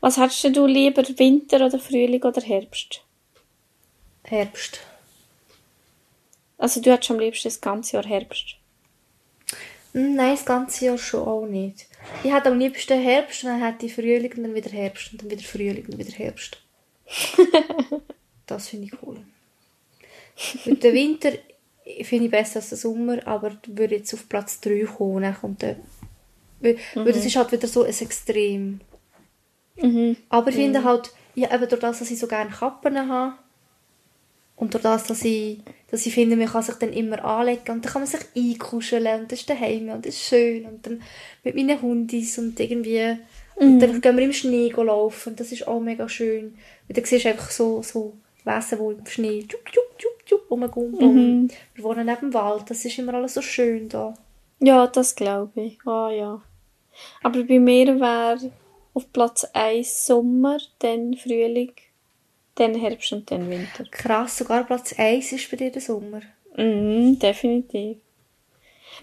[SPEAKER 2] Was hättest du lieber, Winter oder Frühling oder Herbst?
[SPEAKER 1] Herbst.
[SPEAKER 2] Also du hättest am liebsten das ganze Jahr Herbst.
[SPEAKER 1] Mm, Nein, das ganze Jahr schon auch nicht. Ich hätte am liebsten Herbst, und dann hätte ich Frühling und dann wieder Herbst und dann wieder Frühling und dann wieder Herbst. das finde ich cool. Mit dem Winter finde ich besser als der Sommer, aber würde jetzt auf Platz 3 kommen. Dann kommt der, weil, weil das ist halt wieder so ein Extrem.
[SPEAKER 2] Mhm.
[SPEAKER 1] Aber ich finde halt, ja, eben durch das, dass ich so gerne Kappen habe, Und durch das, dass ich, dass ich finde, man kann sich dann immer anlegen und dann kann man sich einkuscheln und das ist daheim und das ist schön und dann mit meinen Hundis und irgendwie und dann gehen wir im Schnee laufen und das ist auch mega schön. Und dann siehst du einfach so, so Wesen, die im Schnee tschub, tschub, tschub, tschub, rumgumpen. Wir wohnen neben dem Wald, das ist immer alles so schön da.
[SPEAKER 2] Ja, das glaube ich. Ah ja. Aber bei mir wäre auf Platz 1 Sommer, dann Frühling, dann Herbst und dann Winter.
[SPEAKER 1] Krass, sogar Platz 1 ist bei dir der Sommer.
[SPEAKER 2] Mhm, definitiv.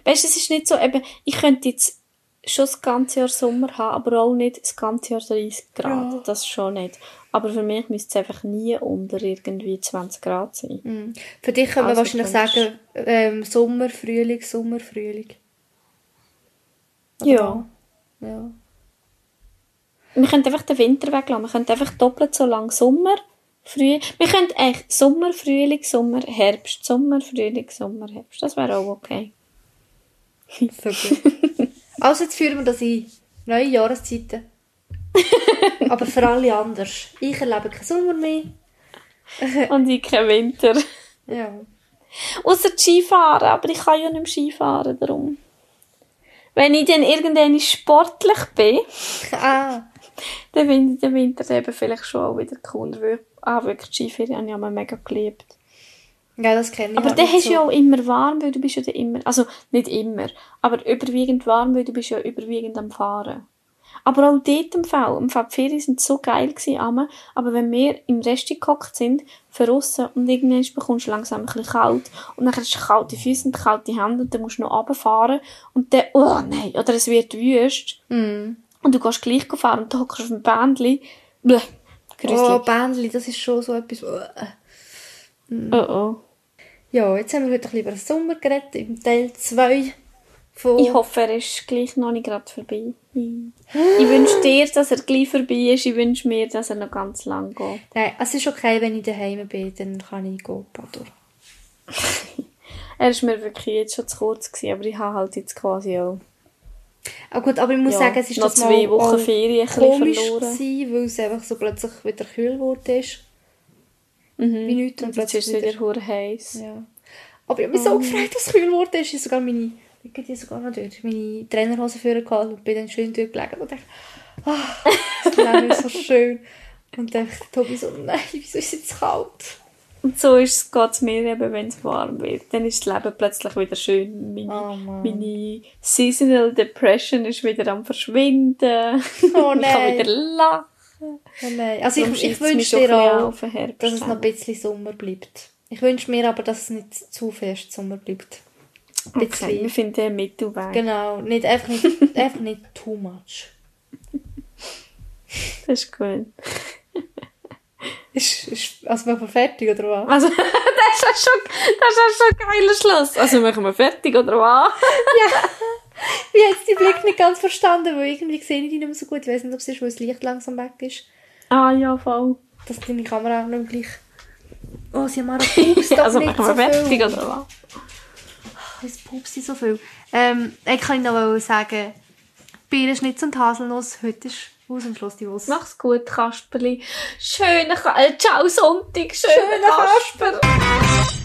[SPEAKER 2] Weißt du, es ist nicht so, eben, ich könnte jetzt schon das ganze Jahr Sommer haben, aber auch nicht das ganze Jahr 30 Grad.
[SPEAKER 1] Ja.
[SPEAKER 2] Das schon nicht. Aber für mich müsste es einfach nie unter irgendwie 20 Grad sein.
[SPEAKER 1] Mhm. Für dich können wir
[SPEAKER 2] Also,
[SPEAKER 1] wahrscheinlich sagen, ähm, Sommer, Frühling, Sommer, Frühling. Oder
[SPEAKER 2] Ja.
[SPEAKER 1] Ja.
[SPEAKER 2] Wir könnten einfach den Winter weglassen. Wir könnten einfach doppelt so lang Sommer, Frühling. Wir könnten echt Sommer, Frühling, Sommer, Herbst, Sommer, Frühling, Sommer, Herbst. Das wäre auch okay.
[SPEAKER 1] So gut. also jetzt führen wir das ein. Neue Jahreszeiten. Aber für alle anders. Ich erlebe keinen Sommer mehr.
[SPEAKER 2] Und ich kein Winter.
[SPEAKER 1] Ja.
[SPEAKER 2] Außer Skifahren, aber ich kann ja nicht mehr Skifahren, darum. Wenn ich dann irgendwann sportlich bin,
[SPEAKER 1] Ah.
[SPEAKER 2] dann finde ich den Winter eben vielleicht schon auch wieder cooler. Weil, ah, wirklich, Skifahren habe ich immer mega geliebt.
[SPEAKER 1] Ja, das kenne ich.
[SPEAKER 2] Aber
[SPEAKER 1] halt
[SPEAKER 2] dann hast du
[SPEAKER 1] so.
[SPEAKER 2] ja auch immer warm, weil du bist ja immer, also nicht immer, aber überwiegend warm, weil du bist ja überwiegend am Fahren. Aber auch dort im Fall, im Fall die Ferien sind so geil gewesen, aber wenn wir im Rest gehockt sind, draussen und irgendwann bekommst du langsam ein bisschen kalt und dann hast du kalte Füße und kalte Hände und dann musst du noch runterfahren und dann, oh nein, oder es wird wüst
[SPEAKER 1] Mm.
[SPEAKER 2] und du gehst gleich fahren und du hockst auf dem Bändchen, bleh,
[SPEAKER 1] Oh,
[SPEAKER 2] gruselig.
[SPEAKER 1] Bändli, das ist schon so etwas. äh.
[SPEAKER 2] Oh oh.
[SPEAKER 1] Ja, jetzt haben wir heute ein bisschen über den Sommer geredet, im Teil 2 von...
[SPEAKER 2] Ich hoffe, er ist gleich noch nicht gerade vorbei. Ich wünsche dir, dass er gleich vorbei ist. Ich wünsche mir, dass er noch ganz lang geht.
[SPEAKER 1] Nein, es ist okay, wenn ich daheim bin, dann kann ich gehen, Paddor.
[SPEAKER 2] Er ist mir wirklich jetzt schon zu kurz gewesen, aber ich habe halt jetzt quasi auch
[SPEAKER 1] Ah gut, aber ich muss
[SPEAKER 2] ja,
[SPEAKER 1] sagen, es ist
[SPEAKER 2] noch
[SPEAKER 1] das
[SPEAKER 2] zwei
[SPEAKER 1] mal
[SPEAKER 2] Wochen Ferien
[SPEAKER 1] komisch
[SPEAKER 2] verloren.
[SPEAKER 1] gewesen, weil es einfach so plötzlich wieder kühl ist.
[SPEAKER 2] Mhm.
[SPEAKER 1] Wie nichts und
[SPEAKER 2] Und jetzt ist
[SPEAKER 1] plötzlich
[SPEAKER 2] es wieder hure heiß.
[SPEAKER 1] Ja. Aber ich habe mich so gefreut, dass es kühl geworden ist. Ich sogar meine, liegen die sogar noch dort, meine Trainerhose vorgehalten und bin dann schön dort gelegen und dachte, ah, das Leben ist so schön. Und dann dachte Tobi so, nein, wieso ist es jetzt kalt?
[SPEAKER 2] Und so geht es mir eben, wenn es warm wird. Dann ist das Leben plötzlich wieder schön. Meine,
[SPEAKER 1] Oh
[SPEAKER 2] meine Seasonal Depression ist wieder am Verschwinden.
[SPEAKER 1] Oh
[SPEAKER 2] ich kann wieder lachen.
[SPEAKER 1] Oh nein. Also
[SPEAKER 2] Darum
[SPEAKER 1] ich, ich wünsche dir auch, dass es noch ein bisschen Sommer bleibt. Ich wünsche mir aber, dass es nicht zu fest Sommer bleibt.
[SPEAKER 2] Okay, wir finden einen Mittelweg.
[SPEAKER 1] Genau, nicht, einfach, nicht, einfach nicht too much.
[SPEAKER 2] Das ist gut.
[SPEAKER 1] Ist, ist, also machen wir fertig, oder was?
[SPEAKER 2] Also, das ist ja schon, das ist ja schon ein geiler Schluss. Also, machen wir fertig, oder was?
[SPEAKER 1] Ich habe jetzt den Blick nicht ganz verstanden, weil irgendwie sehe ich die nicht mehr so gut. Ich weiß nicht, ob es ist, weil das Licht langsam weg ist.
[SPEAKER 2] Ah, ja, voll.
[SPEAKER 1] Dass deine Kamera auch nicht gleich... Oh, sie haben auch Pups doch
[SPEAKER 2] also, machen
[SPEAKER 1] so
[SPEAKER 2] wir fertig,
[SPEAKER 1] viel.
[SPEAKER 2] oder was?
[SPEAKER 1] Es pupst so viel. Ähm, ich kann noch sagen, Birnenschnitz und Haselnuss, heute ist aus dem Schluss die Wuss.
[SPEAKER 2] Mach's gut, Kasperli. Schönen äh, Ciao, Sonntag. Schönen
[SPEAKER 1] Schönen
[SPEAKER 2] Kasper.